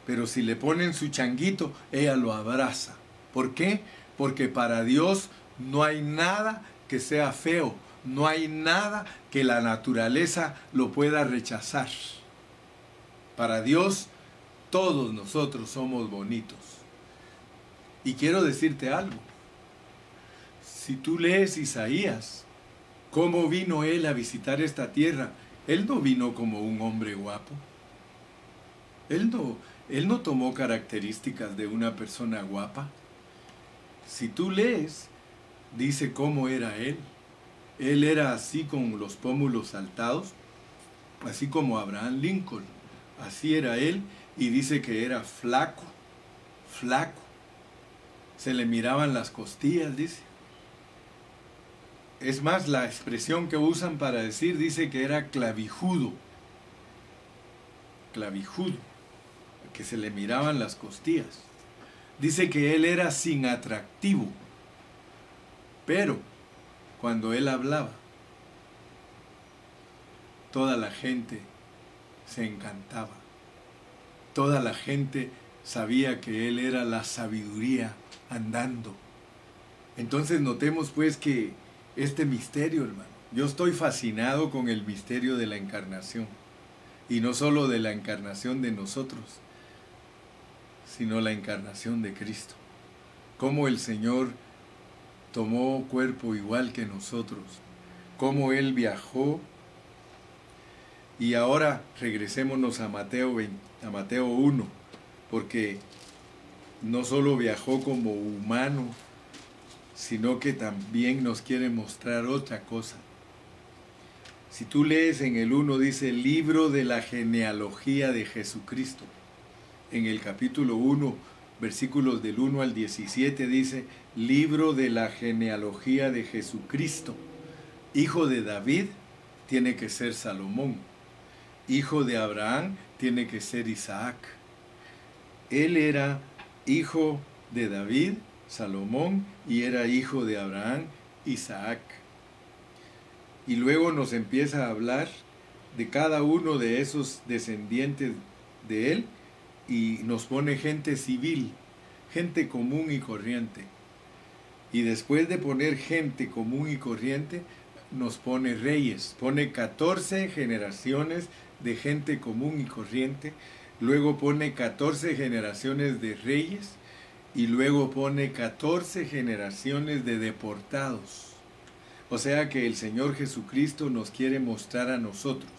Pero si le ponen su changuito, ella lo abraza. ¿Por qué? Porque para Dios no hay nada que sea feo, no hay nada que la naturaleza lo pueda rechazar. Para Dios todos nosotros somos bonitos. Y quiero decirte algo. Si tú lees Isaías, cómo vino él a visitar esta tierra, él no vino como un hombre guapo. Él no, él no tomó características de una persona guapa. Si tú lees, dice cómo era él. Él era así con los pómulos saltados, así como Abraham Lincoln. Así era él y dice que era flaco, flaco. Se le miraban las costillas, dice. es más, la expresión que usan para decir dice que era clavijudo. Clavijudo, que se le miraban las costillas. Dice que él era sin atractivo, pero cuando él hablaba, toda la gente se encantaba. Toda la gente sabía que él era la sabiduría andando. Entonces notemos pues que este misterio, hermano, yo estoy fascinado con el misterio de la encarnación. Y no solo de la encarnación de nosotros, sino la encarnación de Cristo. Cómo el Señor tomó cuerpo igual que nosotros, cómo Él viajó. Y ahora regresémonos a Mateo, a Mateo 1, porque no solo viajó como humano, sino que también nos quiere mostrar otra cosa. Si tú lees en el 1 dice libro de la genealogía de Jesucristo. En el capítulo 1, versículos del 1 al 17 dice libro de la genealogía de Jesucristo. Hijo de David tiene que ser Salomón. Hijo de Abraham tiene que ser Isaac. Él era hijo de David, Salomón, y era hijo de Abraham, Isaac. Y luego nos empieza a hablar de cada uno de esos descendientes de él y nos pone gente civil, gente común y corriente. Y después de poner gente común y corriente, nos pone reyes, pone 14 generaciones de gente común y corriente, luego pone 14 generaciones de reyes y luego pone 14 generaciones de deportados. O sea que el Señor Jesucristo nos quiere mostrar a nosotros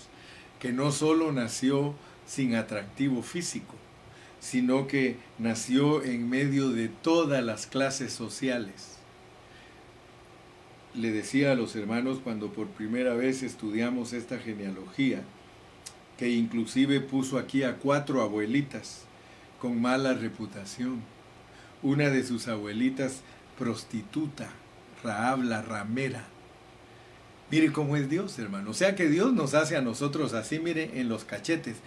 que no solo nació sin atractivo físico, sino que nació en medio de todas las clases sociales. Le decía a los hermanos cuando por primera vez estudiamos esta genealogía, que inclusive puso aquí a cuatro abuelitas con mala reputación una de sus abuelitas prostituta, Raab la ramera. Mire cómo es Dios, hermano. O sea que Dios nos hace a nosotros así, mire, en los cachetes.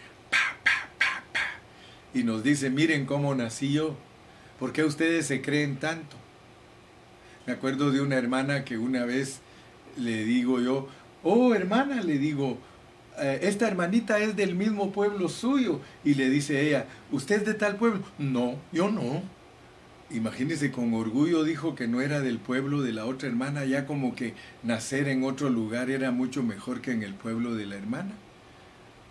Y nos dice, miren cómo nací yo. ¿Por qué ustedes se creen tanto? Me acuerdo de una hermana que una vez le digo yo, oh hermana, le digo, eh, esta hermanita es del mismo pueblo suyo. Y le dice ella, ¿usted es de tal pueblo? No, yo no imagínese, con orgullo dijo que no era del pueblo de la otra hermana, ya como que nacer en otro lugar era mucho mejor que en el pueblo de la hermana.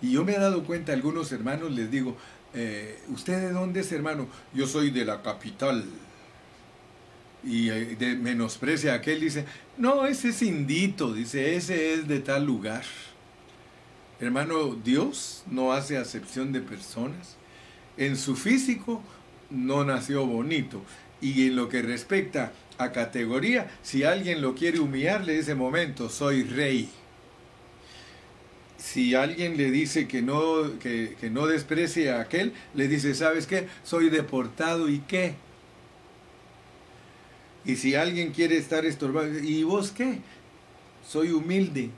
Y yo me he dado cuenta, algunos hermanos les digo, eh, ¿usted de dónde es hermano? Yo soy de la capital. Y eh, de, menosprecia a aquel, dice, no, ese es indito, dice, ese es de tal lugar. Hermano, Dios no hace acepción de personas. En su físico no nació bonito. Y en lo que respecta a categoría, si alguien lo quiere humillar, le dice, momento, soy rey. Si alguien le dice que no, que, no desprecie a aquel, le dice, ¿sabes qué? Soy deportado y qué. Y si alguien quiere estar estorbado, ¿y vos qué? Soy humilde.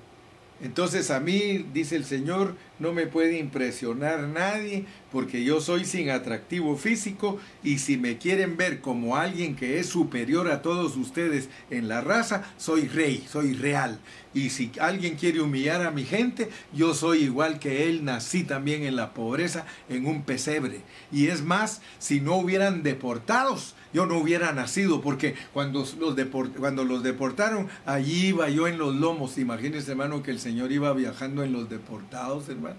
Entonces a mí, dice el Señor, no me puede impresionar nadie porque yo soy sin atractivo físico y si me quieren ver como alguien que es superior a todos ustedes en la raza, soy rey, soy real. Y si alguien quiere humillar a mi gente, yo soy igual que él, nací también en la pobreza, en un pesebre. Y es más, si no hubieran deportados, yo no hubiera nacido, porque cuando los, cuando los deportaron, allí iba yo en los lomos. Imagínense, hermano, que el Señor iba viajando en los deportados, hermano.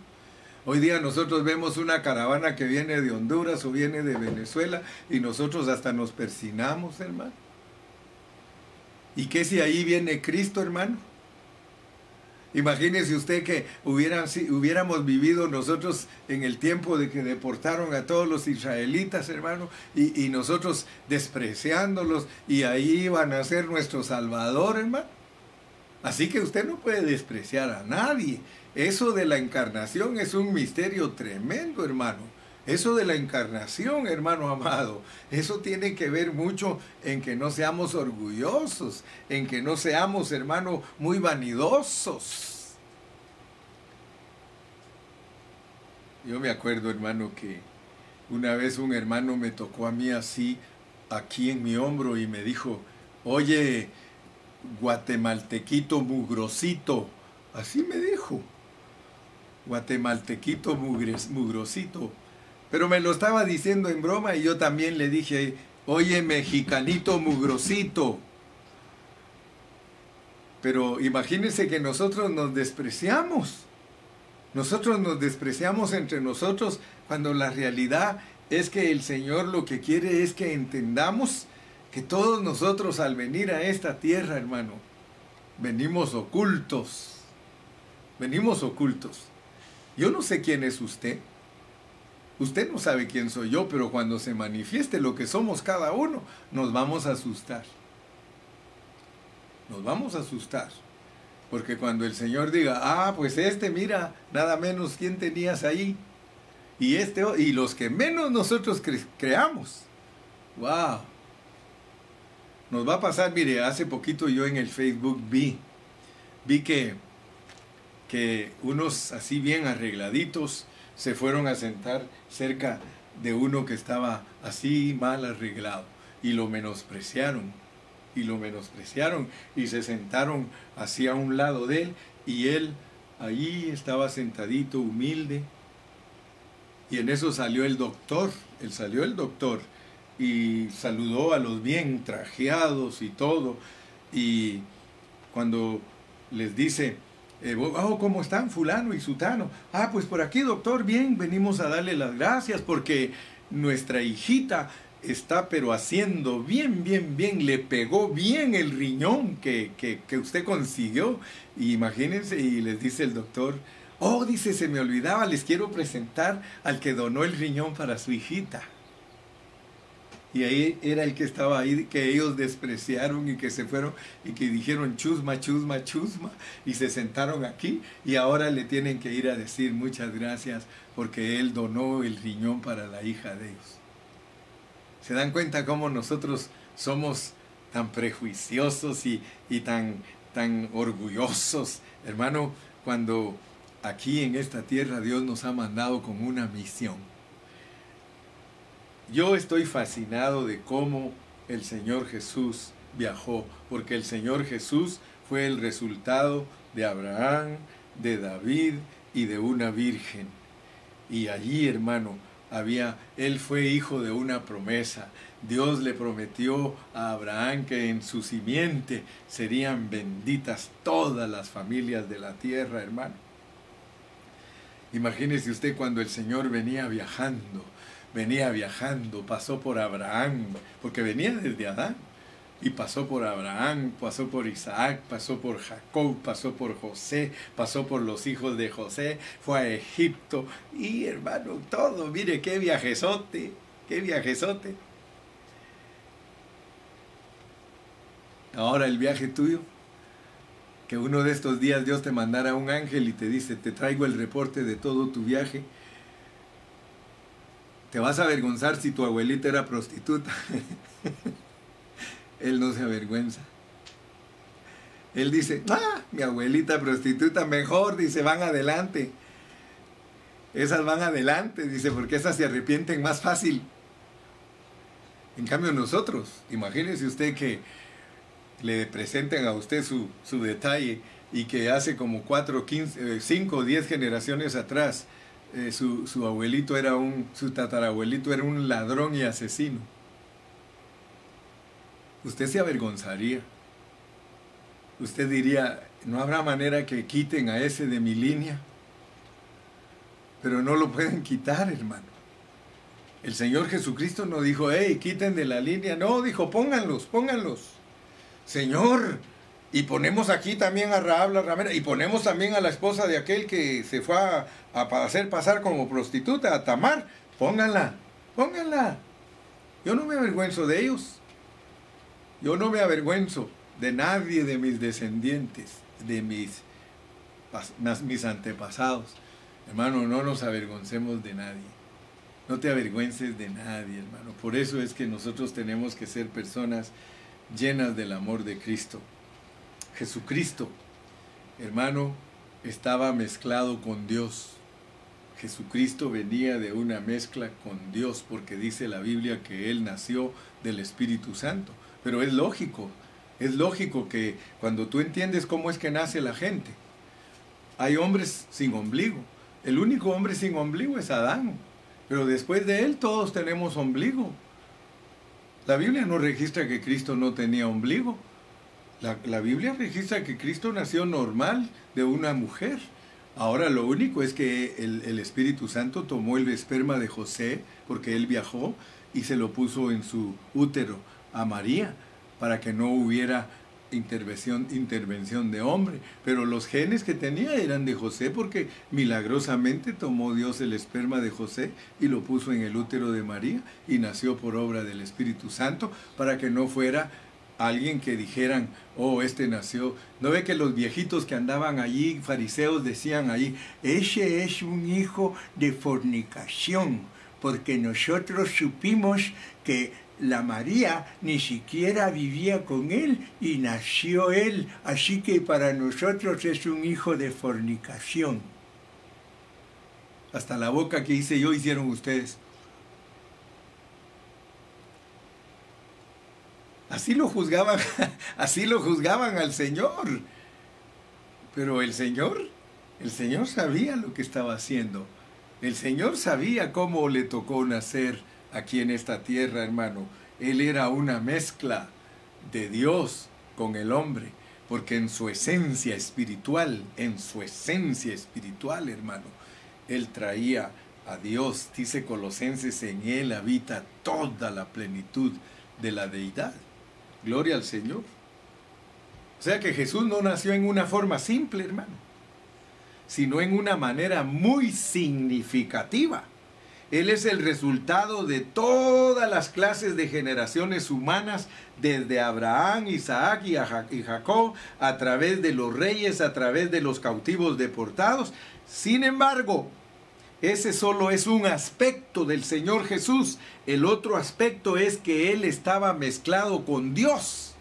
Hoy día nosotros vemos una caravana que viene de Honduras o viene de Venezuela y nosotros hasta nos persinamos, hermano. ¿Y qué si ahí viene Cristo, hermano? Imagínese usted que hubiéramos vivido nosotros en el tiempo de que deportaron a todos los israelitas, hermano, y, y nosotros despreciándolos, y ahí iban a ser nuestro Salvador, hermano. Así que usted no puede despreciar a nadie. Eso de la encarnación es un misterio tremendo, hermano. Eso de la encarnación, hermano amado, eso tiene que ver mucho en que no seamos orgullosos, en que no seamos, hermano, muy vanidosos. Yo me acuerdo, hermano, que una vez un hermano me tocó a mí así, aquí en mi hombro, y me dijo, oye, guatemaltequito mugrosito, así me dijo, guatemaltequito mugrosito pero me lo estaba diciendo en broma y yo también le dije, oye, mexicanito mugrosito. Pero imagínense que nosotros nos despreciamos. Nosotros nos despreciamos entre nosotros cuando la realidad es que el Señor lo que quiere es que entendamos que todos nosotros al venir a esta tierra, hermano, venimos ocultos. Venimos ocultos. Yo no sé quién es usted. Usted no sabe quién soy yo, pero cuando se manifieste lo que somos cada uno, nos vamos a asustar. Nos vamos a asustar. Porque cuando el Señor diga, ah, pues este, mira, nada menos quién tenías ahí. Y este, y los que menos nosotros creamos. ¡Wow! Nos va a pasar, mire, hace poquito yo en el Facebook vi, vi que, que unos así bien arregladitos, se fueron a sentar cerca de uno que estaba así mal arreglado y lo menospreciaron y lo menospreciaron y se sentaron hacia un lado de él y él allí estaba sentadito humilde. Y en eso salió el doctor, él salió el doctor y saludó a los bien trajeados y todo y cuando les dice eh, oh, ¿cómo están fulano y sutano? Ah, pues por aquí, doctor, bien, venimos a darle las gracias porque nuestra hijita está pero haciendo bien, bien, bien, le pegó bien el riñón que, que usted consiguió. Imagínense, y les dice el doctor, oh, dice, se me olvidaba, les quiero presentar al que donó el riñón para su hijita. Y ahí era el que estaba ahí, que ellos despreciaron y que se fueron y que dijeron chusma, chusma, chusma y se sentaron aquí y ahora le tienen que ir a decir muchas gracias porque él donó el riñón para la hija de ellos. ¿Se dan cuenta cómo nosotros somos tan prejuiciosos y, y tan, tan orgullosos? Hermano, cuando aquí en esta tierra Dios nos ha mandado con una misión yo estoy fascinado de cómo el Señor Jesús viajó, porque el Señor Jesús fue el resultado de Abraham, de David y de una virgen. Y allí, hermano, había, él fue hijo de una promesa. Dios le prometió a Abraham que en su simiente serían benditas todas las familias de la tierra, hermano. Imagínese usted cuando el Señor venía viajando venía viajando, pasó por Abraham, porque venía desde Adán, y pasó por Abraham, pasó por Isaac, pasó por Jacob, pasó por José, pasó por los hijos de José, fue a Egipto, y hermano, todo, mire qué viajezote, qué viajezote. Ahora el viaje tuyo, que uno de estos días Dios te mandara un ángel y te dice, te traigo el reporte de todo tu viaje, te vas a avergonzar si tu abuelita era prostituta. Él no se avergüenza. Él dice, ah, mi abuelita prostituta, mejor, dice, van adelante. Esas van adelante, dice, porque esas se arrepienten más fácil. En cambio nosotros, imagínese usted que le presenten a usted su, su detalle y que hace como 4, 15, 5 o 10 generaciones atrás eh, su, su, abuelito era un, su tatarabuelito era un ladrón y asesino. Usted se avergonzaría. Usted diría, no habrá manera que quiten a ese de mi línea. Pero no lo pueden quitar, hermano. El Señor Jesucristo no dijo, hey, quiten de la línea. No, dijo, pónganlos, pónganlos. Señor, y ponemos aquí también a Raab la ramera. Y ponemos también a la esposa de aquel que se fue a, hacer pasar como prostituta, a Tamar. Pónganla, pónganla. Yo no me avergüenzo de ellos. Yo no me avergüenzo de nadie de mis descendientes, de mis, mis antepasados. Hermano, no nos avergoncemos de nadie. No te avergüences de nadie, hermano. Por eso es que nosotros tenemos que ser personas llenas del amor de Cristo. Jesucristo, hermano, estaba mezclado con Dios. Jesucristo venía de una mezcla con Dios, porque dice la Biblia que Él nació del Espíritu Santo. Pero es lógico, es lógico que cuando tú entiendes cómo es que nace la gente, hay hombres sin ombligo. El único hombre sin ombligo es Adán, pero después de él todos tenemos ombligo. La Biblia no registra que Cristo no tenía ombligo. La, Biblia registra que Cristo nació normal de una mujer. Ahora lo único es que el, el, Espíritu Santo tomó el esperma de José, porque él viajó, y se lo puso en su útero a María, para que no hubiera intervención, intervención de hombre. Pero los genes que tenía eran de José, porque milagrosamente tomó Dios el esperma de José y lo puso en el útero de María, y nació por obra del Espíritu Santo, para que no fuera alguien que dijeran, oh, este nació. ¿No ve que los viejitos que andaban allí, fariseos, decían allí, ese es un hijo de fornicación, porque nosotros supimos que la María ni siquiera vivía con él y nació él, así que para nosotros es un hijo de fornicación. Hasta la boca que hice yo hicieron ustedes. Así lo juzgaban, así lo juzgaban al Señor. Pero el Señor, el Señor sabía lo que estaba haciendo. El Señor sabía cómo le tocó nacer aquí en esta tierra, hermano. Él era una mezcla de Dios con el hombre, porque en su esencia espiritual, en su esencia espiritual, hermano, Él traía a Dios. Dice Colosenses, en Él habita toda la plenitud de la deidad. Gloria al Señor. O sea que Jesús no nació en una forma simple, hermano, sino en una manera muy significativa. Él es el resultado de todas las clases de generaciones humanas, desde Abraham, Isaac y Jacob, a través de los reyes, a través de los cautivos deportados. Sin embargo, ese solo es un aspecto del Señor Jesús. El otro aspecto es que Él estaba mezclado con Dios.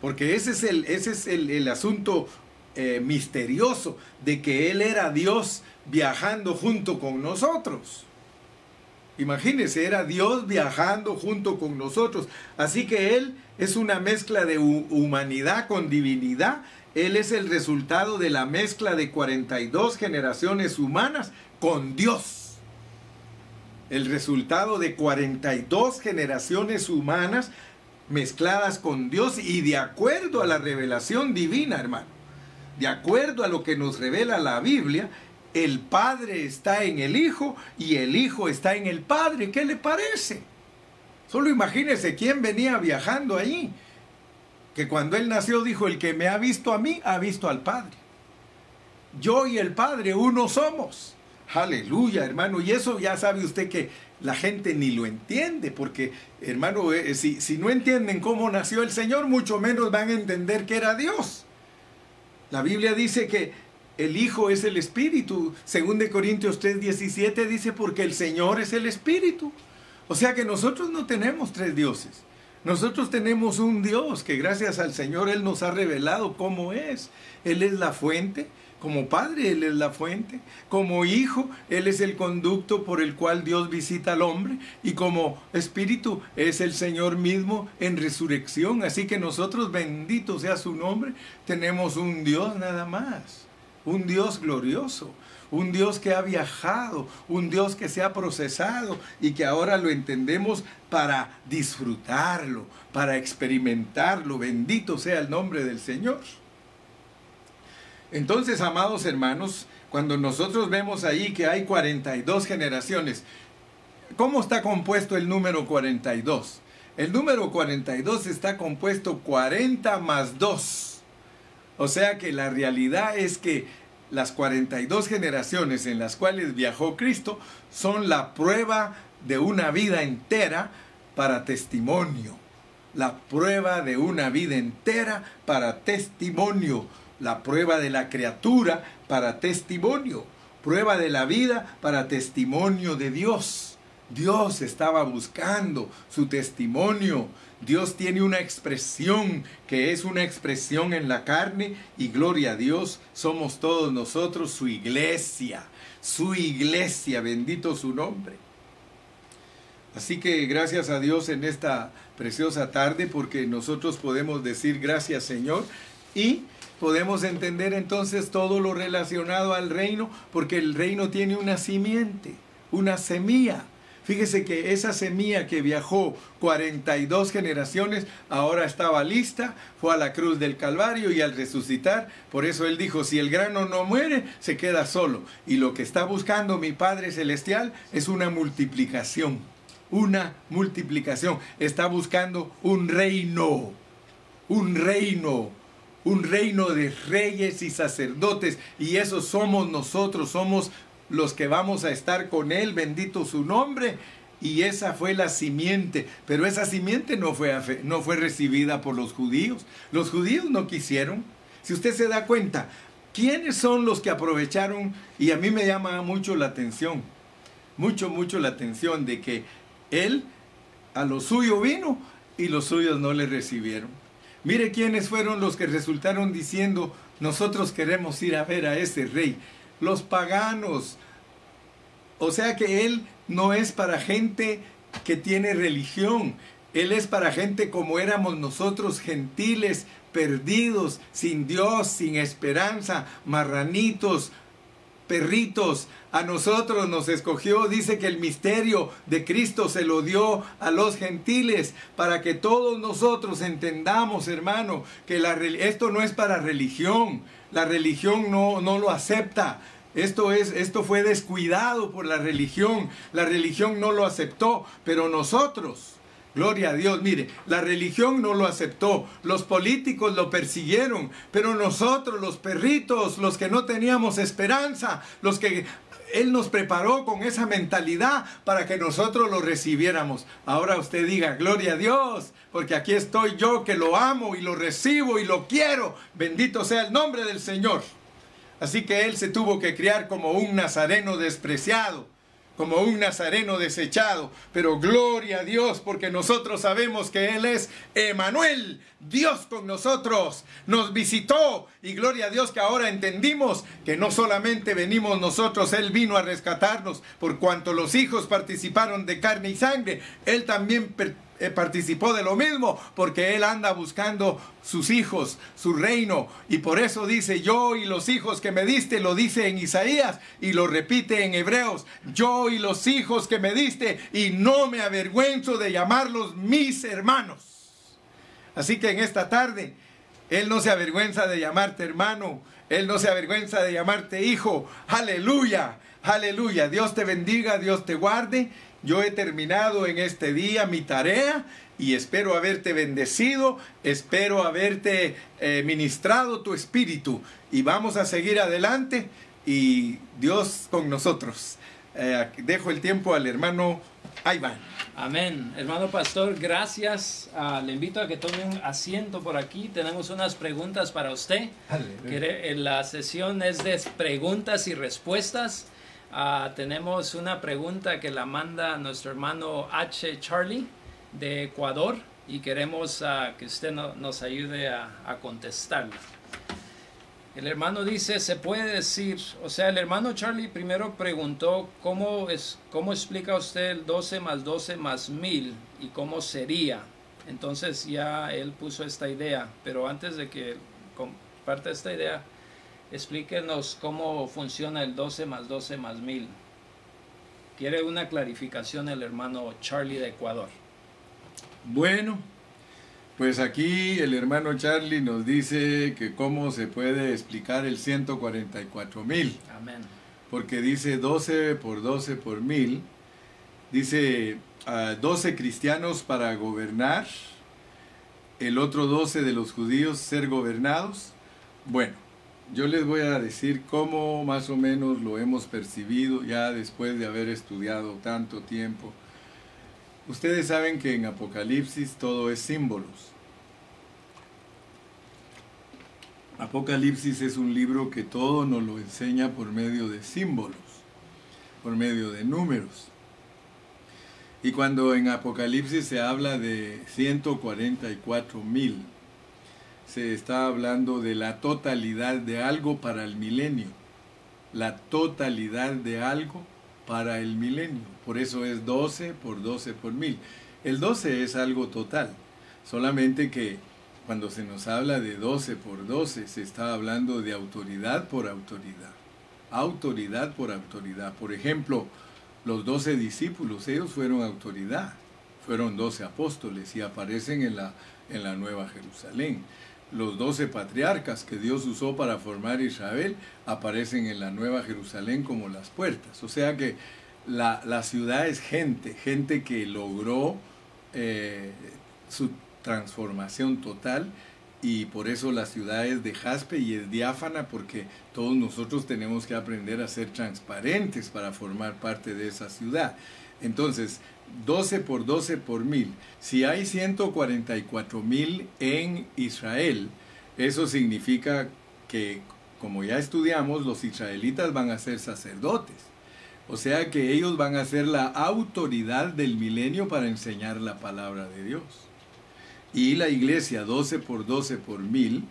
Porque ese es el, ese es el, asunto eh, misterioso de que Él era Dios viajando junto con nosotros. Imagínense, era Dios viajando junto con nosotros. Así que Él es una mezcla de humanidad con divinidad. Él es el resultado de la mezcla de 42 generaciones humanas con Dios. El resultado de 42 generaciones humanas mezcladas con Dios y de acuerdo a la revelación divina, hermano. De acuerdo a lo que nos revela la Biblia, el Padre está en el Hijo y el Hijo está en el Padre. ¿Qué le parece? Solo imagínese quién venía viajando allí. Que cuando él nació dijo, el que me ha visto a mí, ha visto al Padre. Yo y el Padre uno somos. Aleluya, hermano. Y eso ya sabe usted que la gente ni lo entiende, porque, hermano, eh, si, si no entienden cómo nació el Señor, mucho menos van a entender que era Dios. La Biblia dice que el Hijo es el Espíritu. Según de Corintios 3:17 dice, porque el Señor es el Espíritu. O sea que nosotros no tenemos tres dioses. Nosotros tenemos un Dios que gracias al Señor Él nos ha revelado cómo es. Él es la fuente, como Padre, Él es la fuente. Como Hijo, Él es el conducto por el cual Dios visita al hombre. Y como Espíritu, es el Señor mismo en resurrección. Así que nosotros, bendito sea su nombre, tenemos un Dios nada más. Un Dios glorioso. Un Dios que ha viajado, un Dios que se ha procesado y que ahora lo entendemos para disfrutarlo, para experimentarlo. Bendito sea el nombre del Señor. Entonces, amados hermanos, cuando nosotros vemos ahí que hay 42 generaciones, ¿cómo está compuesto el número 42? El número 42 está compuesto 40 más 2. O sea que la realidad es que las 42 generaciones en las cuales viajó Cristo son la prueba de una vida entera para testimonio. La prueba de una vida entera para testimonio la prueba de la criatura para testimonio, prueba de la vida para testimonio de Dios. Dios estaba buscando su testimonio. Dios tiene una expresión que es una expresión en la carne y gloria a Dios, somos todos nosotros su iglesia, su iglesia, bendito su nombre. Así que gracias a Dios en esta preciosa tarde porque nosotros podemos decir gracias Señor y podemos entender entonces todo lo relacionado al reino porque el reino tiene una simiente, una semilla Fíjese que esa semilla que viajó 42 generaciones ahora estaba lista, fue a la cruz del Calvario y al resucitar, por eso él dijo, si el grano no muere, se queda solo. Y lo que está buscando mi Padre Celestial es una multiplicación, una multiplicación. Está buscando un reino, un reino un reino de reyes y sacerdotes, y eso somos nosotros, somos los que vamos a estar con Él, bendito su nombre. Y esa fue la simiente, pero esa simiente no fue, no fue recibida por los judíos. Los judíos no quisieron. Si usted se da cuenta, ¿quiénes son los que aprovecharon? Y a mí me llama mucho la atención, mucho, mucho la atención de que Él a lo suyo vino y los suyos no le recibieron. Mire quiénes fueron los que resultaron diciendo, nosotros queremos ir a ver a ese rey los paganos. O sea que Él no es para gente que tiene religión. Él es para gente como éramos nosotros, gentiles, perdidos, sin Dios, sin esperanza, marranitos, perritos. A nosotros nos escogió, dice que el misterio de Cristo se lo dio a los gentiles, para que todos nosotros entendamos, hermano, que esto no es para religión. La religión no, no lo acepta. Esto, es, esto fue descuidado por la religión. La religión no lo aceptó, pero nosotros, gloria a Dios, mire, la religión no lo aceptó, los políticos lo persiguieron, pero nosotros, los perritos, los que no teníamos esperanza, los que él nos preparó con esa mentalidad para que nosotros lo recibiéramos. Ahora usted diga, gloria a Dios, porque aquí estoy yo que lo amo y lo recibo y lo quiero. Bendito sea el nombre del Señor. Así que él se tuvo que criar como un nazareno despreciado, como un nazareno desechado. Pero gloria a Dios, porque nosotros sabemos que Él es Emanuel, Dios con nosotros. Nos visitó y gloria a Dios que ahora entendimos que no solamente venimos nosotros, Él vino a rescatarnos, por cuanto los hijos participaron de carne y sangre, Él también participó de lo mismo, porque él anda buscando sus hijos, su reino, y por eso dice, yo y los hijos que me diste, lo dice en Isaías y lo repite en Hebreos, yo y los hijos que me diste, y no me avergüenzo de llamarlos mis hermanos. Así que en esta tarde, Él no se avergüenza de llamarte hermano, Él no se avergüenza de llamarte hijo, aleluya, aleluya, Dios te bendiga, Dios te guarde yo he terminado en este día mi tarea y espero haberte bendecido, espero haberte eh, ministrado tu espíritu y vamos a seguir adelante y Dios con nosotros. Eh, dejo el tiempo al hermano Iván. Amén. Hermano pastor, gracias. Ah, le invito a que tome un asiento por aquí. Tenemos unas preguntas para usted. Eh, la sesión es de preguntas y respuestas. Ah, tenemos una pregunta que la manda nuestro hermano H. Charlie de Ecuador y queremos ah, que usted nos ayude a, contestarla. El hermano dice, se puede decir, o sea, el hermano Charlie primero preguntó cómo, es, cómo explica usted el 12 más 12 más 1000 y cómo sería. Entonces ya él puso esta idea, pero antes de que comparte esta idea, Explíquenos cómo funciona el 12 más 12 más 1000. Quiere una clarificación el hermano Charlie de Ecuador. Bueno, pues aquí el hermano Charlie nos dice que cómo se puede explicar el 144 mil. Amén. Porque dice 12 por 12 por mil. Dice 12 ah, cristianos para gobernar. El otro 12 de los judíos ser gobernados. Bueno, yo les voy a decir cómo más o menos lo hemos percibido ya después de haber estudiado tanto tiempo. Ustedes saben que en Apocalipsis todo es símbolos. Apocalipsis es un libro que todo nos lo enseña por medio de símbolos, por medio de números. Y cuando en Apocalipsis se habla de 144 mil, se está hablando de la totalidad de algo para el milenio. La totalidad de algo para el milenio. Por eso es 12 por 12 por mil. El 12 es algo total. Solamente que cuando se nos habla de 12 por 12, se está hablando de autoridad por autoridad. Autoridad por autoridad. Por ejemplo, los 12 discípulos, ellos fueron autoridad. Fueron 12 apóstoles y aparecen en la, en la Nueva Jerusalén los doce patriarcas que Dios usó para formar Israel aparecen en la Nueva Jerusalén como las puertas. O sea que la, ciudad es gente, gente que logró eh, su transformación total y por eso la ciudad es de jaspe y es diáfana porque todos nosotros tenemos que aprender a ser transparentes para formar parte de esa ciudad. Entonces, 12 por 12 por mil. Si hay 144 mil en Israel, eso significa que, como ya estudiamos, los israelitas van a ser sacerdotes. O sea que ellos van a ser la autoridad del milenio para enseñar la palabra de Dios. Y la iglesia 12 por 12 por mil,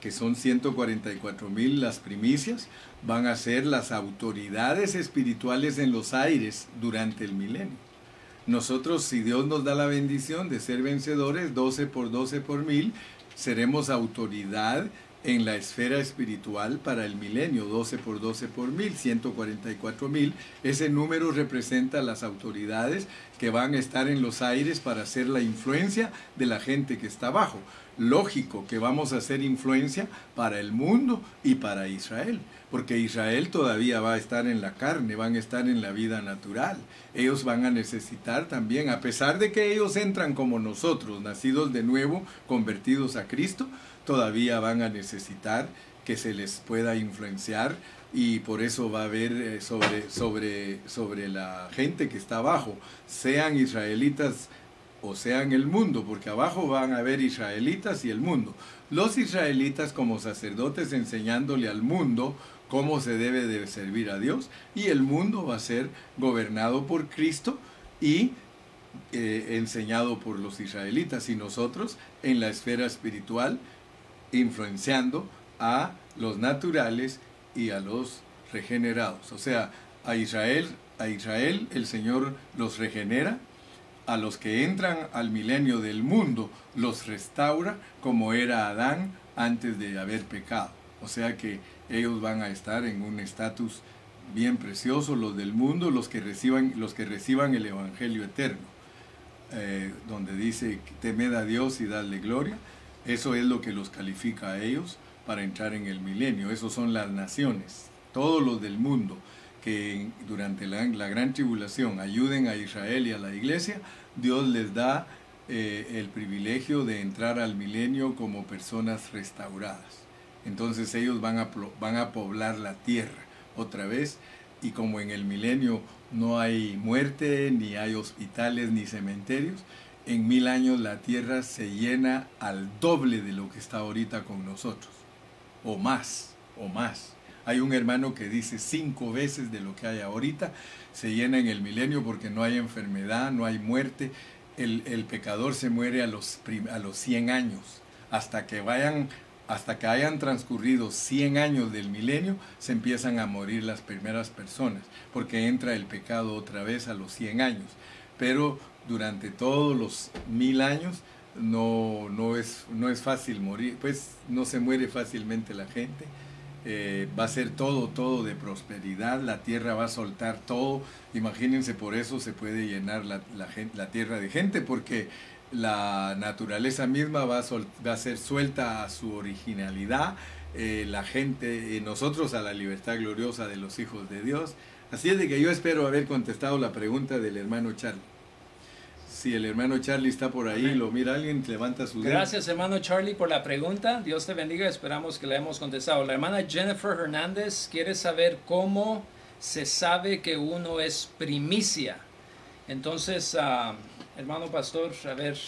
que son 144 mil las primicias, van a ser las autoridades espirituales en los aires durante el milenio. Nosotros, si Dios nos da la bendición de ser vencedores, 12 por 12 por mil, seremos autoridad en la esfera espiritual para el milenio, 12 por 12 por mil, 144 mil. Ese número representa las autoridades que van a estar en los aires para hacer la influencia de la gente que está abajo. Lógico que vamos a hacer influencia para el mundo y para Israel porque Israel todavía va a estar en la carne, van a estar en la vida natural. Ellos van a necesitar también, a pesar de que ellos entran como nosotros, nacidos de nuevo, convertidos a Cristo, todavía van a necesitar que se les pueda influenciar y por eso va a haber eh, sobre, sobre, sobre la gente que está abajo, sean israelitas o sean el mundo, porque abajo van a haber israelitas y el mundo. Los israelitas como sacerdotes enseñándole al mundo cómo se debe de servir a Dios y el mundo va a ser gobernado por Cristo y eh, enseñado por los israelitas y nosotros en la esfera espiritual influenciando a los naturales y a los regenerados. O sea, a Israel, a Israel el Señor los regenera, a los que entran al milenio del mundo los restaura como era Adán antes de haber pecado. O sea que ellos van a estar en un estatus bien precioso, los del mundo, los que reciban, los que reciban el Evangelio eterno, eh, donde dice, temed a Dios y dadle gloria. Eso es lo que los califica a ellos para entrar en el milenio. Esos son las naciones, todos los del mundo que durante la, gran tribulación ayuden a Israel y a la iglesia, Dios les da eh, el privilegio de entrar al milenio como personas restauradas. Entonces ellos van a, van a poblar la tierra otra vez y como en el milenio no hay muerte, ni hay hospitales, ni cementerios, en mil años la tierra se llena al doble de lo que está ahorita con nosotros, o más, o más. Hay un hermano que dice cinco veces de lo que hay ahorita, se llena en el milenio porque no hay enfermedad, no hay muerte, el, el pecador se muere a los, a los 100 años, hasta que vayan hasta que hayan transcurrido 100 años del milenio, se empiezan a morir las primeras personas, porque entra el pecado otra vez a los 100 años. Pero durante todos los mil años no, no, es, no es fácil morir, pues no se muere fácilmente la gente. Eh, va a ser todo, todo de prosperidad, la tierra va a soltar todo. Imagínense, por eso se puede llenar la, la, la tierra de gente, porque la naturaleza misma va a, ser suelta a su originalidad, eh, la gente, nosotros a la libertad gloriosa de los hijos de Dios. Así es de que yo espero haber contestado la pregunta del hermano Charlie. Si el hermano Charlie está por ahí, lo mira alguien, levanta su dedo. Gracias, hermano Charlie, por la pregunta. Dios te bendiga. Esperamos que le hemos contestado. La hermana Jennifer Hernández quiere saber cómo se sabe que uno es primicia. Entonces, uh, Hermano pastor, a ver,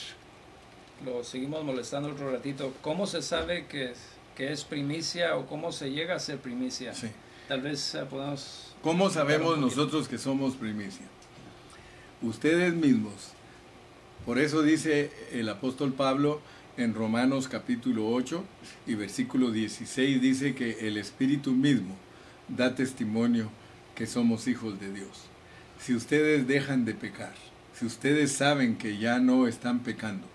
lo seguimos molestando otro ratito. ¿Cómo se sabe que, que es primicia o cómo se llega a ser primicia? Sí. Tal vez eh, podamos... ¿Cómo sabemos nosotros que somos primicia? ustedes mismos. Por eso dice el apóstol Pablo en Romanos capítulo 8 y versículo 16, dice que el Espíritu mismo da testimonio que somos hijos de Dios. Si ustedes dejan de pecar, si ustedes saben que ya no están pecando,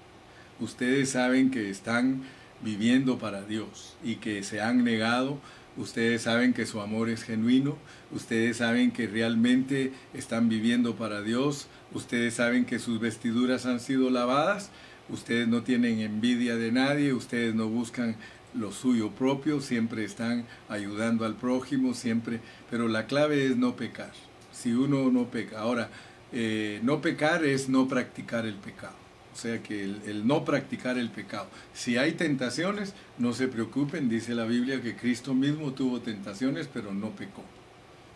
ustedes saben que están viviendo para Dios y que se han negado, ustedes saben que su amor es genuino, ustedes saben que realmente están viviendo para Dios, ustedes saben que sus vestiduras han sido lavadas, ustedes no tienen envidia de nadie, ustedes no buscan lo suyo propio, siempre están ayudando al prójimo, siempre, pero la clave es no pecar. Si uno no peca, ahora, eh, no pecar es no practicar el pecado. O sea que el, no practicar el pecado. Si hay tentaciones, no se preocupen, dice la Biblia que Cristo mismo tuvo tentaciones, pero no pecó.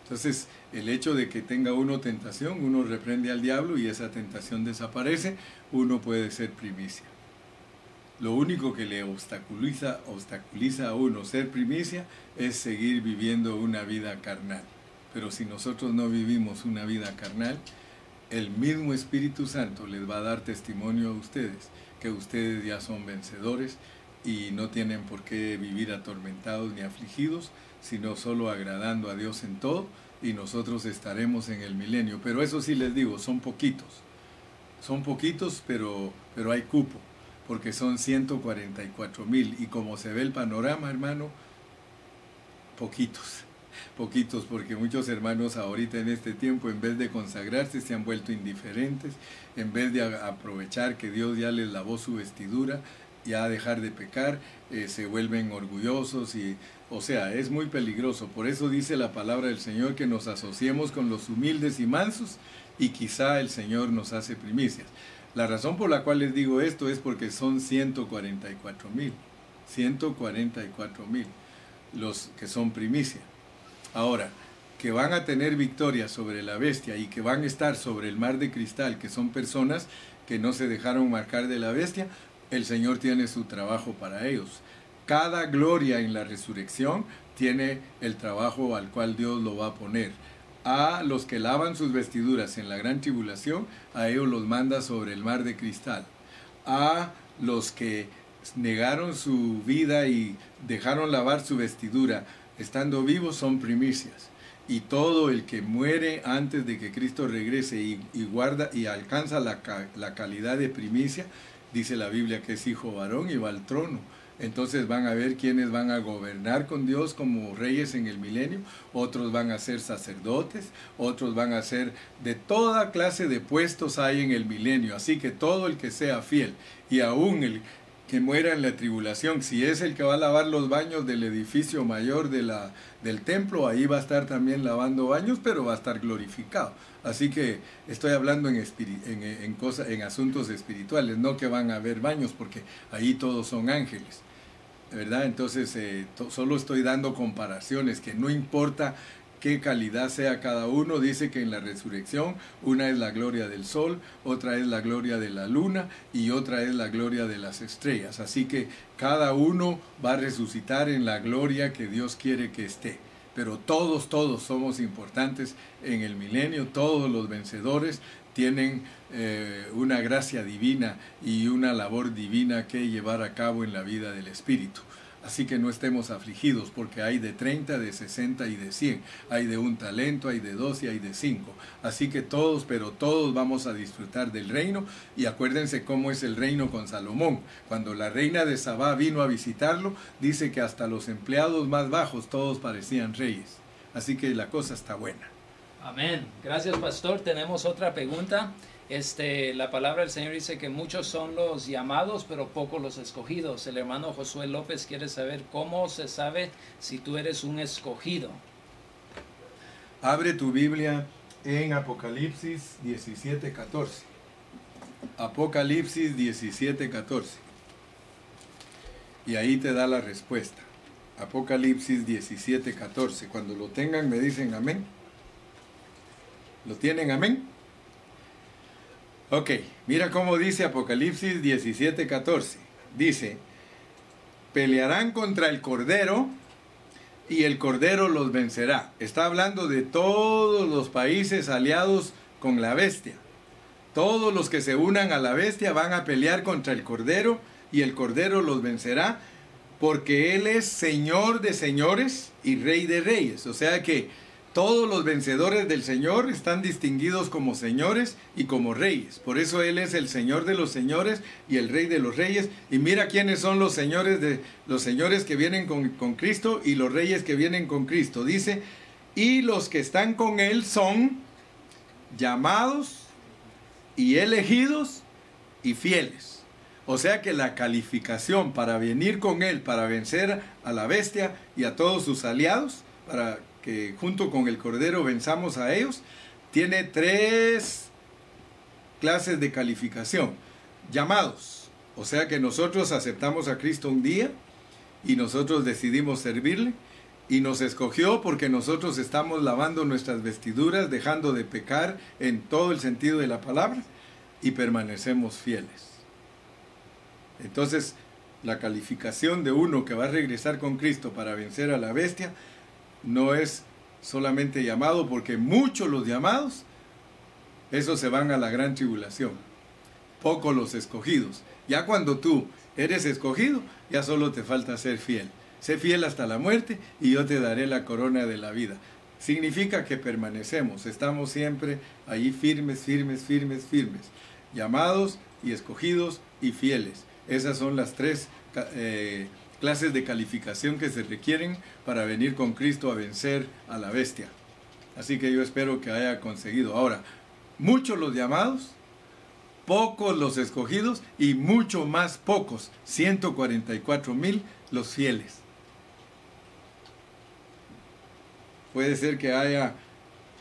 Entonces, el hecho de que tenga uno tentación, uno reprende al diablo y esa tentación desaparece, uno puede ser primicia. Lo único que le obstaculiza, obstaculiza a uno ser primicia es seguir viviendo una vida carnal. Pero si nosotros no vivimos una vida carnal, el mismo Espíritu Santo les va a dar testimonio a ustedes que ustedes ya son vencedores y no tienen por qué vivir atormentados ni afligidos, sino solo agradando a Dios en todo y nosotros estaremos en el milenio. Pero eso sí les digo, son poquitos. Son poquitos, pero, pero hay cupo porque son 144 mil y como se ve el panorama, hermano, poquitos, poquitos, porque muchos hermanos ahorita en este tiempo, en vez de consagrarse, se han vuelto indiferentes, en vez de aprovechar que Dios ya les lavó su vestidura, ya dejar de pecar, eh, se vuelven orgullosos y, o sea, es muy peligroso. Por eso dice la palabra del Señor que nos asociemos con los humildes y mansos y quizá el Señor nos hace primicias. La razón por la cual les digo esto es porque son 144 mil, 144 mil los que son primicia. Ahora, que van a tener victoria sobre la bestia y que van a estar sobre el mar de cristal, que son personas que no se dejaron marcar de la bestia, el Señor tiene su trabajo para ellos. Cada gloria en la resurrección tiene el trabajo al cual Dios lo va a poner a los que lavan sus vestiduras en la gran tribulación, a ellos los manda sobre el mar de cristal. A los que negaron su vida y dejaron lavar su vestidura, estando vivos, son primicias. Y todo el que muere antes de que Cristo regrese y, guarda y alcanza la, la calidad de primicia, dice la Biblia que es hijo varón y va al trono entonces van a ver quiénes van a gobernar con Dios como reyes en el milenio, otros van a ser sacerdotes, otros van a ser de toda clase de puestos hay en el milenio. Así que todo el que sea fiel y aún el muera en la tribulación, si es el que va a lavar los baños del edificio mayor de la, del templo, ahí va a estar también lavando baños, pero va a estar glorificado. Así que estoy hablando en, en, en, en asuntos espirituales, no que van a haber baños, porque ahí todos son ángeles. ¿verdad? Entonces, eh, solo estoy dando comparaciones, que no importa qué calidad sea cada uno, dice que en la resurrección una es la gloria del sol, otra es la gloria de la luna y otra es la gloria de las estrellas. Así que cada uno va a resucitar en la gloria que Dios quiere que esté. Pero todos, todos somos importantes en el milenio, todos los vencedores tienen eh, una gracia divina y una labor divina que llevar a cabo en la vida del Espíritu. Así que no estemos afligidos porque hay de 30, de 60 y de 100. Hay de un talento, hay de dos y hay de cinco. Así que todos, pero todos vamos a disfrutar del reino. Y acuérdense cómo es el reino con Salomón. Cuando la reina de Sabá vino a visitarlo, dice que hasta los empleados más bajos todos parecían reyes. Así que la cosa está buena. Amén. Gracias, pastor. Tenemos otra pregunta. Este, la palabra del Señor dice que muchos son los llamados, pero pocos los escogidos. El hermano Josué López quiere saber cómo se sabe si tú eres un escogido. Abre tu Biblia en Apocalipsis 17:14. Apocalipsis 17:14. Y ahí te da la respuesta. Apocalipsis 17:14. Cuando lo tengan me dicen amén. ¿Lo tienen? Amén. Ok, mira cómo dice Apocalipsis 17, 14. Dice, pelearán contra el Cordero y el Cordero los vencerá. Está hablando de todos los países aliados con la bestia. Todos los que se unan a la bestia van a pelear contra el Cordero y el Cordero los vencerá porque Él es Señor de señores y Rey de reyes. O sea que todos los vencedores del Señor están distinguidos como señores y como reyes. Por eso Él es el Señor de los señores y el Rey de los reyes. Y mira quiénes son los señores de los señores que vienen con, con Cristo y los reyes que vienen con Cristo. Dice, y los que están con Él son llamados y elegidos y fieles. O sea que la calificación para venir con Él, para vencer a la bestia y a todos sus aliados, para que junto con el Cordero venzamos a ellos, tiene tres clases de calificación. Llamados, o sea que nosotros aceptamos a Cristo un día y nosotros decidimos servirle y nos escogió porque nosotros estamos lavando nuestras vestiduras, dejando de pecar en todo el sentido de la palabra y permanecemos fieles. Entonces, la calificación de uno que va a regresar con Cristo para vencer a la bestia no es solamente llamado, porque muchos los llamados, esos se van a la gran tribulación. Pocos los escogidos. Ya cuando tú eres escogido, ya solo te falta ser fiel. Sé fiel hasta la muerte y yo te daré la corona de la vida. Significa que permanecemos, estamos siempre ahí firmes, firmes, firmes, firmes. Llamados y escogidos y fieles. Esas son las tres eh, clases de calificación que se requieren para venir con Cristo a vencer a la bestia. Así que yo espero que haya conseguido. Ahora, muchos los llamados, pocos los escogidos y mucho más pocos, 144 mil los fieles. Puede ser que haya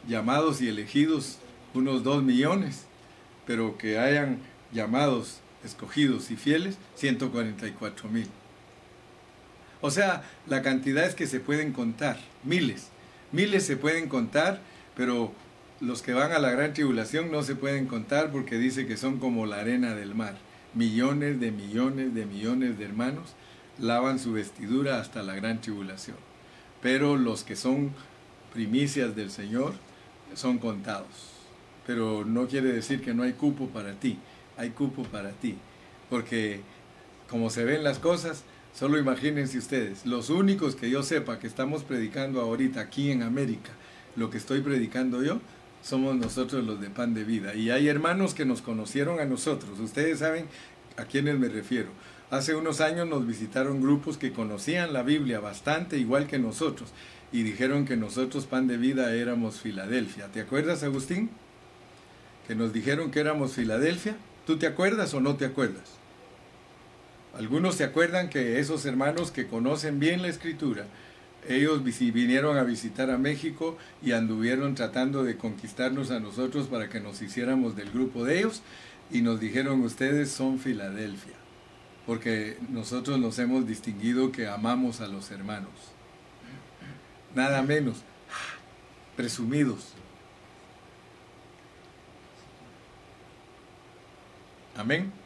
llamados y elegidos unos 2 millones, pero que hayan llamados, escogidos y fieles, 144 mil. O sea, la cantidad es que se pueden contar, miles. Miles se pueden contar, pero los que van a la gran tribulación no se pueden contar porque dice que son como la arena del mar. Millones de millones de millones de hermanos lavan su vestidura hasta la gran tribulación. Pero los que son primicias del Señor son contados. Pero no quiere decir que no hay cupo para ti, hay cupo para ti. Porque como se ven las cosas, Solo imagínense ustedes, los únicos que yo sepa que estamos predicando ahorita aquí en América, lo que estoy predicando yo, somos nosotros los de pan de vida. Y hay hermanos que nos conocieron a nosotros. Ustedes saben a quiénes me refiero. Hace unos años nos visitaron grupos que conocían la Biblia bastante igual que nosotros y dijeron que nosotros pan de vida éramos Filadelfia. ¿Te acuerdas, Agustín? Que nos dijeron que éramos Filadelfia. ¿Tú te acuerdas o no te acuerdas? Algunos se acuerdan que esos hermanos que conocen bien la escritura, ellos vinieron a visitar a México y anduvieron tratando de conquistarnos a nosotros para que nos hiciéramos del grupo de ellos y nos dijeron ustedes son Filadelfia, porque nosotros nos hemos distinguido que amamos a los hermanos. Nada menos, presumidos. Amén.